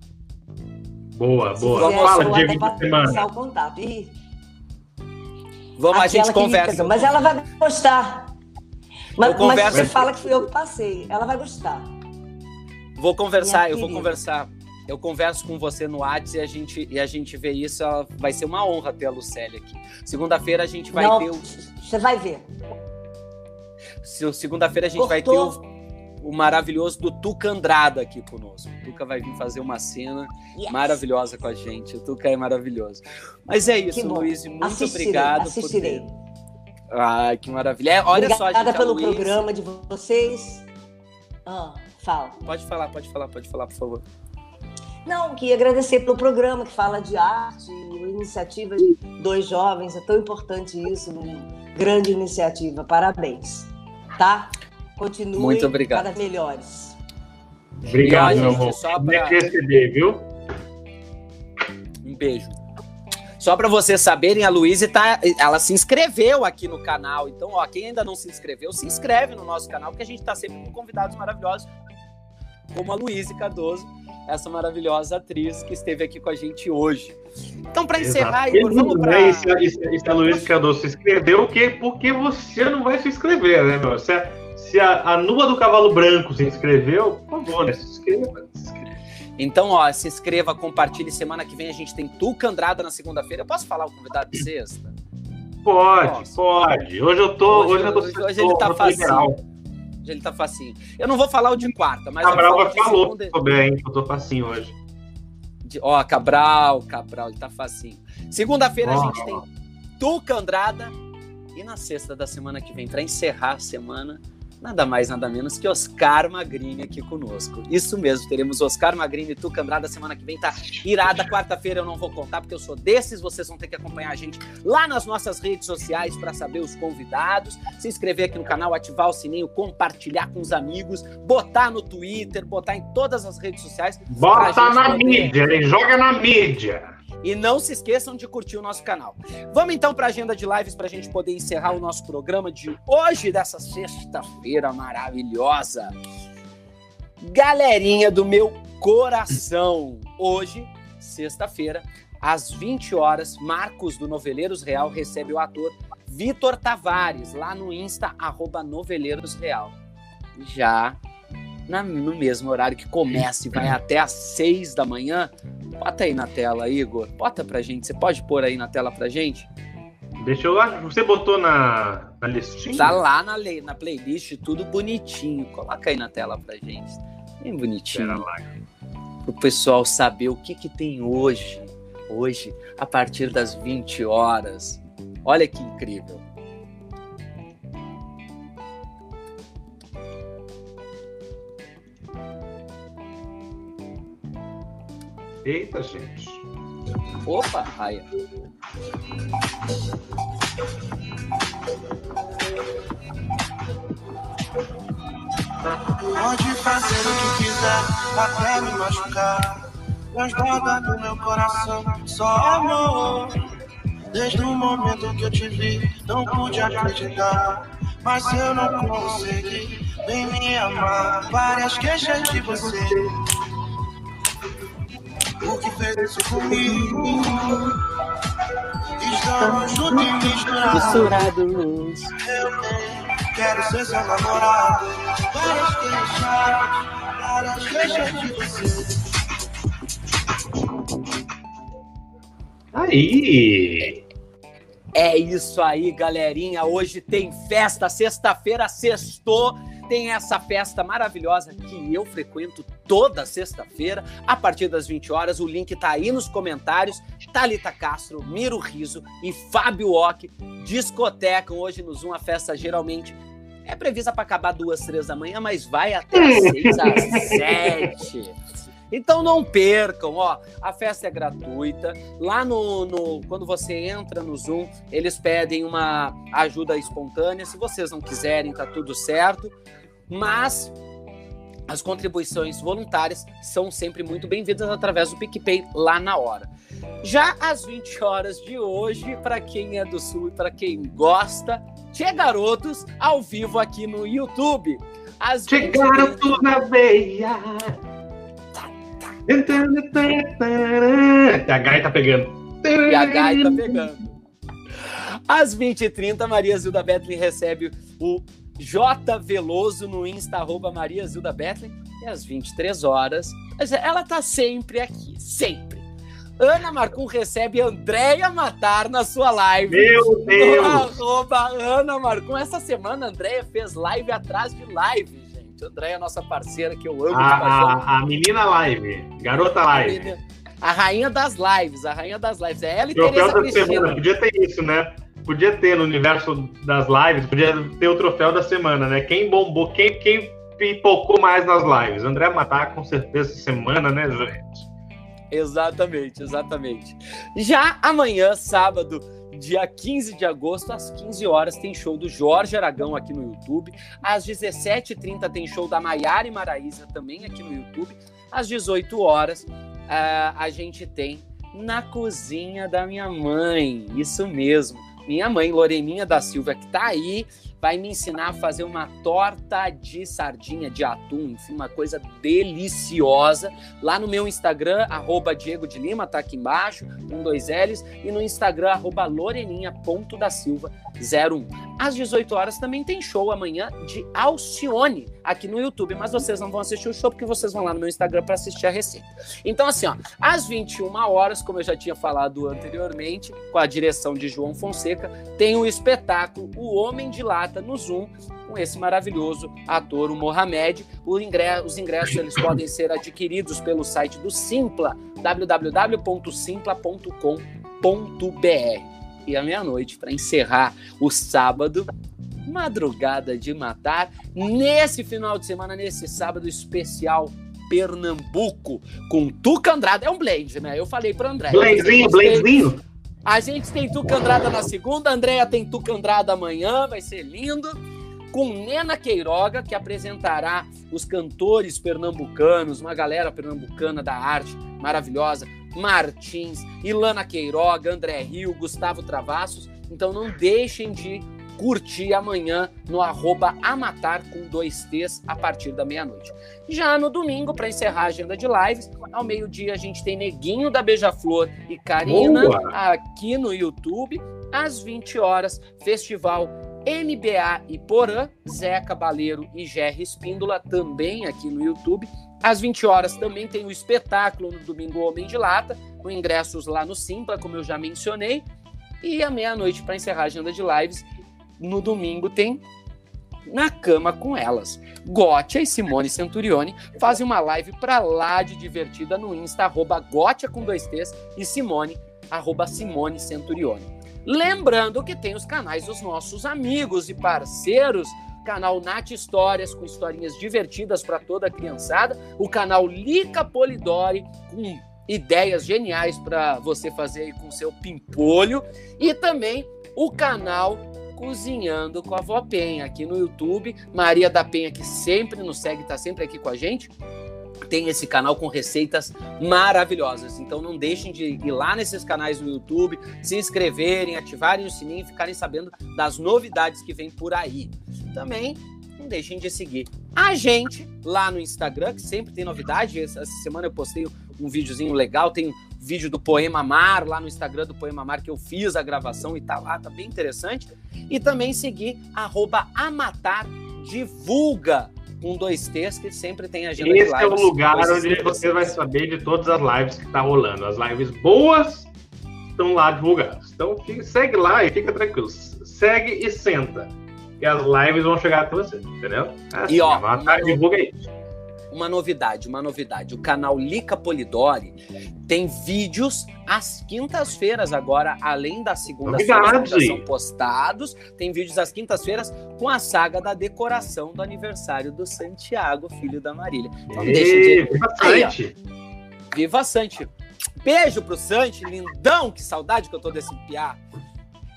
A: Boa, boa. Vamos Fala, Diego, de semana.
C: o contato. E...
B: Vamos, a gente conversa.
C: Mas ela vai gostar. Mas, mas você fala que fui eu que passei. Ela vai gostar.
B: Vou conversar, eu vou conversar. Eu converso com você no WhatsApp e a gente, e a gente vê isso. Vai ser uma honra ter a Lucélia aqui. Segunda-feira a gente vai
C: Não,
B: ter o.
C: Você vai ver.
B: Segunda-feira a gente Cortou. vai ter o, o, maravilhoso do Tuca Andrada aqui conosco. O Tuca vai vir fazer uma cena yes. maravilhosa com a gente. O Tuca é maravilhoso. Mas é isso, Luiz. Muito assistirei, obrigado
C: assistirei. por ter.
B: Ai, que maravilha. É, olha
C: Obrigada
B: só,
C: gente. Obrigada pelo Luiz... programa de vocês. Ah, fala.
B: Pode falar, pode falar, pode falar, por favor.
C: Não, queria agradecer pelo programa que fala de arte, iniciativa de dois jovens, é tão importante isso, uma grande iniciativa, parabéns, tá? Continue
B: Muito obrigado.
C: cada melhores.
A: Obrigado, meu amor. Só pra... receber, viu?
B: Um beijo. Só para vocês saberem, a Luísa tá, ela se inscreveu aqui no canal. Então, ó, quem ainda não se inscreveu, se inscreve no nosso canal, porque a gente está sempre com convidados maravilhosos, como a Luísa Cardoso, essa maravilhosa atriz que esteve aqui com a gente hoje. Então, para encerrar, Igor, vamos para.
A: E se, e, se, e se inscreveu, que, porque você não vai se inscrever, né, meu? Se a, se a, a Nua do Cavalo Branco se inscreveu, por favor, né? Se inscreva. Se inscreva.
B: Então, ó, se inscreva, compartilhe. Semana que vem a gente tem Tuca Andrada na segunda-feira. Eu posso falar o convidado de sexta?
A: Pode, Posso. pode. Hoje eu tô. Hoje, hoje eu tô. Hoje,
B: hoje ele tá facinho. Hoje ele tá facinho. Eu não vou falar o de quarta, mas.
A: Cabral falou segunda... tô bem, eu tô facinho hoje.
B: Ó, Cabral, Cabral, ele tá facinho. Segunda-feira oh. a gente tem Tuca Andrada. E na sexta da semana que vem, para encerrar a semana, nada mais, nada menos que Oscar Magrini aqui conosco. Isso mesmo, teremos Oscar Magrini e Tuca Andrada semana que vem, tá irada. Quarta-feira eu não vou contar, porque eu sou desses, vocês vão ter que acompanhar a gente lá nas nossas redes sociais para saber os convidados, se inscrever aqui no canal, ativar o sininho, compartilhar com os amigos, botar no Twitter, botar em todas as redes sociais.
A: Bota na poder... mídia, ele joga na mídia.
B: E não se esqueçam de curtir o nosso canal. Vamos então para a agenda de lives para a gente poder encerrar o nosso programa de hoje, dessa sexta-feira maravilhosa. Galerinha do meu coração, hoje, sexta-feira, às 20 horas, Marcos do Noveleiros Real recebe o ator Vitor Tavares lá no Insta, arroba Noveleiros Real. Já na, no mesmo horário que começa e vai até às 6 da manhã, Bota aí na tela, Igor. Bota pra gente. Você pode pôr aí na tela pra gente?
A: Deixa eu lá. Você botou na, na listinha?
B: Tá lá na, na playlist, tudo bonitinho. Coloca aí na tela pra gente. Bem bonitinho. Pera lá. Pro pessoal saber o que, que tem hoje. Hoje, a partir das 20 horas. Olha que incrível.
A: Eita, gente.
B: Opa, raia.
D: Pode fazer o que quiser, até me machucar. Transborda no meu coração, só amor. Desde o momento que eu te vi, não pude acreditar. Mas eu não consegui, vem me amar. Várias queixas de você o que fez isso comigo. Estamos juntos e misturados. Eu quero ser seu namorado. Várias queixas, várias queixas de você.
A: Aí!
B: É isso aí, galerinha. Hoje tem festa, sexta-feira, sextou tem essa festa maravilhosa que eu frequento toda sexta-feira, a partir das 20 horas. O link tá aí nos comentários. Talita Castro, Miro Riso e Fábio Ock discotecam hoje no Zoom. A festa geralmente é prevista para acabar duas, três da manhã, mas vai até às seis, às sete. Então não percam, ó, a festa é gratuita. Lá no, no, quando você entra no Zoom, eles pedem uma ajuda espontânea. Se vocês não quiserem, tá tudo certo. Mas as contribuições voluntárias são sempre muito bem-vindas através do PicPay lá na hora. Já às 20 horas de hoje, para quem é do Sul e para quem gosta, Tchê Garotos ao vivo aqui no YouTube.
A: Às Tchê Garotos na veia. A gaita tá pegando.
B: E a gaita tá pegando. Às 20h30, Maria Zilda Bethlen recebe o J Veloso no Insta, arroba Maria Zilda Bethlen. E às 23 horas, ela tá sempre aqui, sempre. Ana Marcum recebe Andréia Matar na sua live.
A: Meu Deus!
B: Arroba Ana Marcum. Essa semana a Andréia fez live atrás de live, gente. Andréia é nossa parceira que eu amo
A: a, a, a, menina live, garota live. A, menina,
B: a, rainha das lives, a rainha das lives. É ela e
A: Troféu Tereza Cristina. Semana. Podia ter isso, né? Podia ter no universo das lives, podia ter o troféu da semana, né? Quem bombou, quem, quem pipocou mais nas lives? André Matar, com certeza, semana, né, gente?
B: Exatamente, exatamente. Já amanhã, sábado, dia 15 de agosto, às 15 horas, tem show do Jorge Aragão aqui no YouTube. Às 17h30 tem show da Maiara e Maraísa também aqui no YouTube. Às 18 horas, uh, a gente tem na cozinha da minha mãe. Isso mesmo minha mãe, Loreninha da Silva, que tá aí, vai me ensinar a fazer uma torta de sardinha, de atum, enfim, uma coisa deliciosa. Lá no meu Instagram, arroba Diego de Lima, tá aqui embaixo, um, dois L's, e no Instagram, arroba loreninha.dasilva, 01. Às 18 horas também tem show amanhã de Alcione aqui no YouTube, mas vocês não vão assistir o show porque vocês vão lá no meu Instagram para assistir a receita. Então, assim, ó, às 21 horas, como eu já tinha falado anteriormente, com a direção de João Fonseca, tem o espetáculo O Homem de Lata no Zoom, com esse maravilhoso ator, o Mohamed. os ingressos eles podem ser adquiridos pelo site do Simpla, www.simpla.com.br. E à meia-noite, para encerrar o sábado, Madrugada de Matar, nesse final de semana, nesse sábado especial Pernambuco, com Tuca Andrada. É um blend, né? Eu falei para André.
A: Blendzinho, blendzinho.
B: A gente tem Tuca Andrada na segunda, a Andréia tem Tuca Andrada amanhã, vai ser lindo. Com Nena Queiroga, que apresentará os cantores pernambucanos, uma galera pernambucana da arte maravilhosa. Martins, Ilana Queiroga, André Rio, Gustavo Travassos. Então não deixem de curtir amanhã no arroba Amatar com dois T's a partir da meia-noite. Já no domingo, para encerrar a agenda de lives, ao meio-dia a gente tem Neguinho da Beija-Flor e Karina Boa. aqui no YouTube. Às 20 horas, Festival MBA e Porã, Zé Cabaleiro e Gerry Espíndola também aqui no YouTube. Às 20 horas também tem o espetáculo no domingo Homem de Lata, com ingressos lá no Simpla, como eu já mencionei. E à meia-noite, para encerrar a agenda de lives, no domingo tem Na Cama com Elas. Gótia e Simone Centurione fazem uma live para lá de divertida no Insta, arroba Gótia com dois T's e Simone, arroba Simone Centurione. Lembrando que tem os canais dos nossos amigos e parceiros, canal Nat Histórias, com historinhas divertidas para toda a criançada, o canal Lica Polidori, com ideias geniais para você fazer com seu pimpolho, e também o canal Cozinhando com a Vó Penha, aqui no YouTube. Maria da Penha, que sempre nos segue, está sempre aqui com a gente. Tem esse canal com receitas maravilhosas. Então não deixem de ir lá nesses canais no YouTube, se inscreverem, ativarem o sininho e ficarem sabendo das novidades que vem por aí. Também não deixem de seguir a gente lá no Instagram, que sempre tem novidade. Essa semana eu postei um videozinho legal, tem vídeo do Poema Mar lá no Instagram do Poema Mar que eu fiz a gravação e tá lá, tá bem interessante. E também seguir arroba Amatar Divulga com dois T's, que sempre tem agenda
A: Esse de lives. Esse é o lugar onde você vai saber de todas as lives que tá rolando. As lives boas estão lá divulgadas. Então segue lá e fica tranquilo. Segue e senta. E as lives vão chegar até você, entendeu?
B: É assim, e ó, Amatar divulga isso uma novidade, uma novidade. O canal Lica Polidori tem vídeos às quintas-feiras agora, além da segunda-feira que são postados, tem vídeos às quintas-feiras com a saga da decoração do aniversário do Santiago, filho da Marília.
A: Então Ei, deixa de... Viva Santi!
B: Viva Santi! Beijo pro Santi, lindão, que saudade que eu tô desse piá.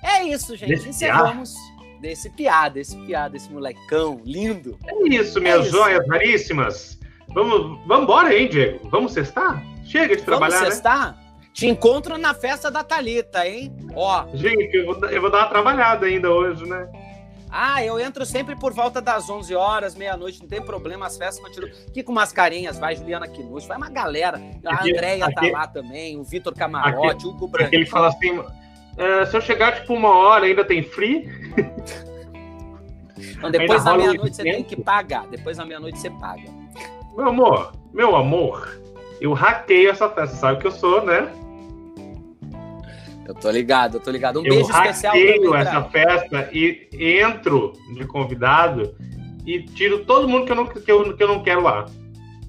B: É isso, gente. Encerramos desse piada, esse piada, esse molecão lindo.
A: É isso, minhas é joias raríssimas. Vamos, vamos embora, hein, Diego? Vamos cestar? Chega de trabalhar,
B: Vamos cestar? Né? Te encontro na festa da Talita, hein? Ó.
A: Gente, eu vou, eu vou dar uma trabalhada ainda hoje, né?
B: Ah, eu entro sempre por volta das 11 horas, meia-noite, não tem problema, as festas continuam. Aqui com mascarinhas, vai Juliana Quinus, vai uma galera. A Andréia tá lá também, o Vitor Camarote, o Hugo Branco.
A: Ele fala assim, é, se eu chegar tipo uma hora, ainda tem free?
B: Então, depois da meia-noite você tem que pagar. Depois da meia-noite você paga.
A: Meu amor, meu amor, eu hackeio essa festa, sabe que eu sou, né?
B: Eu tô ligado, eu tô ligado. Um
A: eu
B: beijo especial.
A: Eu essa festa e entro de convidado e tiro todo mundo que eu não, que eu, que eu não quero lá.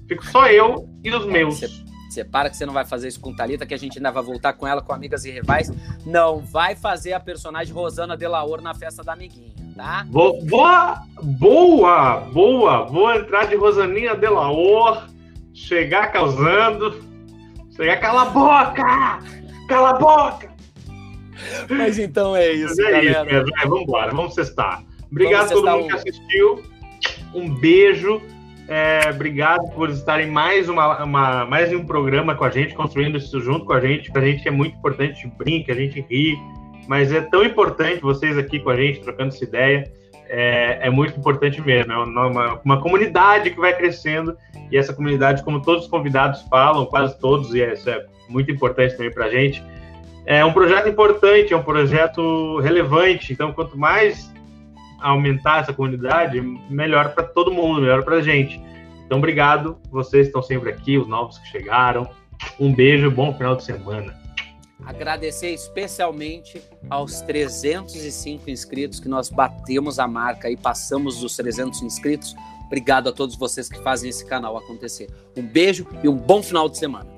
A: Fico só eu e os meus.
B: Você para que você não vai fazer isso com Talita, que a gente ainda vai voltar com ela com amigas e rivais. Não vai fazer a personagem Rosana Delaor na festa da amiguinha, tá?
A: Vou, boa, boa. Vou entrar de Rosaninha Delaor, chegar causando, chegar cala a boca, cala a boca.
B: Mas então é isso, é galera. Isso,
A: vamos embora, vamos cestar. Obrigado vamos a todo mundo que assistiu. Um beijo. É, obrigado por estarem mais uma, uma, mais um programa com a gente, construindo isso junto com a gente. Para a gente é muito importante, a gente brinca, a gente ri, mas é tão importante vocês aqui com a gente, trocando essa ideia. É, é muito importante mesmo. É uma, uma, comunidade que vai crescendo e essa comunidade, como todos os convidados falam, quase todos, e isso é muito importante também para a gente, é um projeto importante, é um projeto relevante. Então, quanto mais aumentar essa comunidade, melhor para todo mundo, melhor para a gente. Então, obrigado. Vocês estão sempre aqui, os novos que chegaram. Um beijo, bom final de semana.
B: Agradecer especialmente aos 305 inscritos que nós batemos a marca e passamos dos 300 inscritos. Obrigado a todos vocês que fazem esse canal acontecer. Um beijo e um bom final de semana.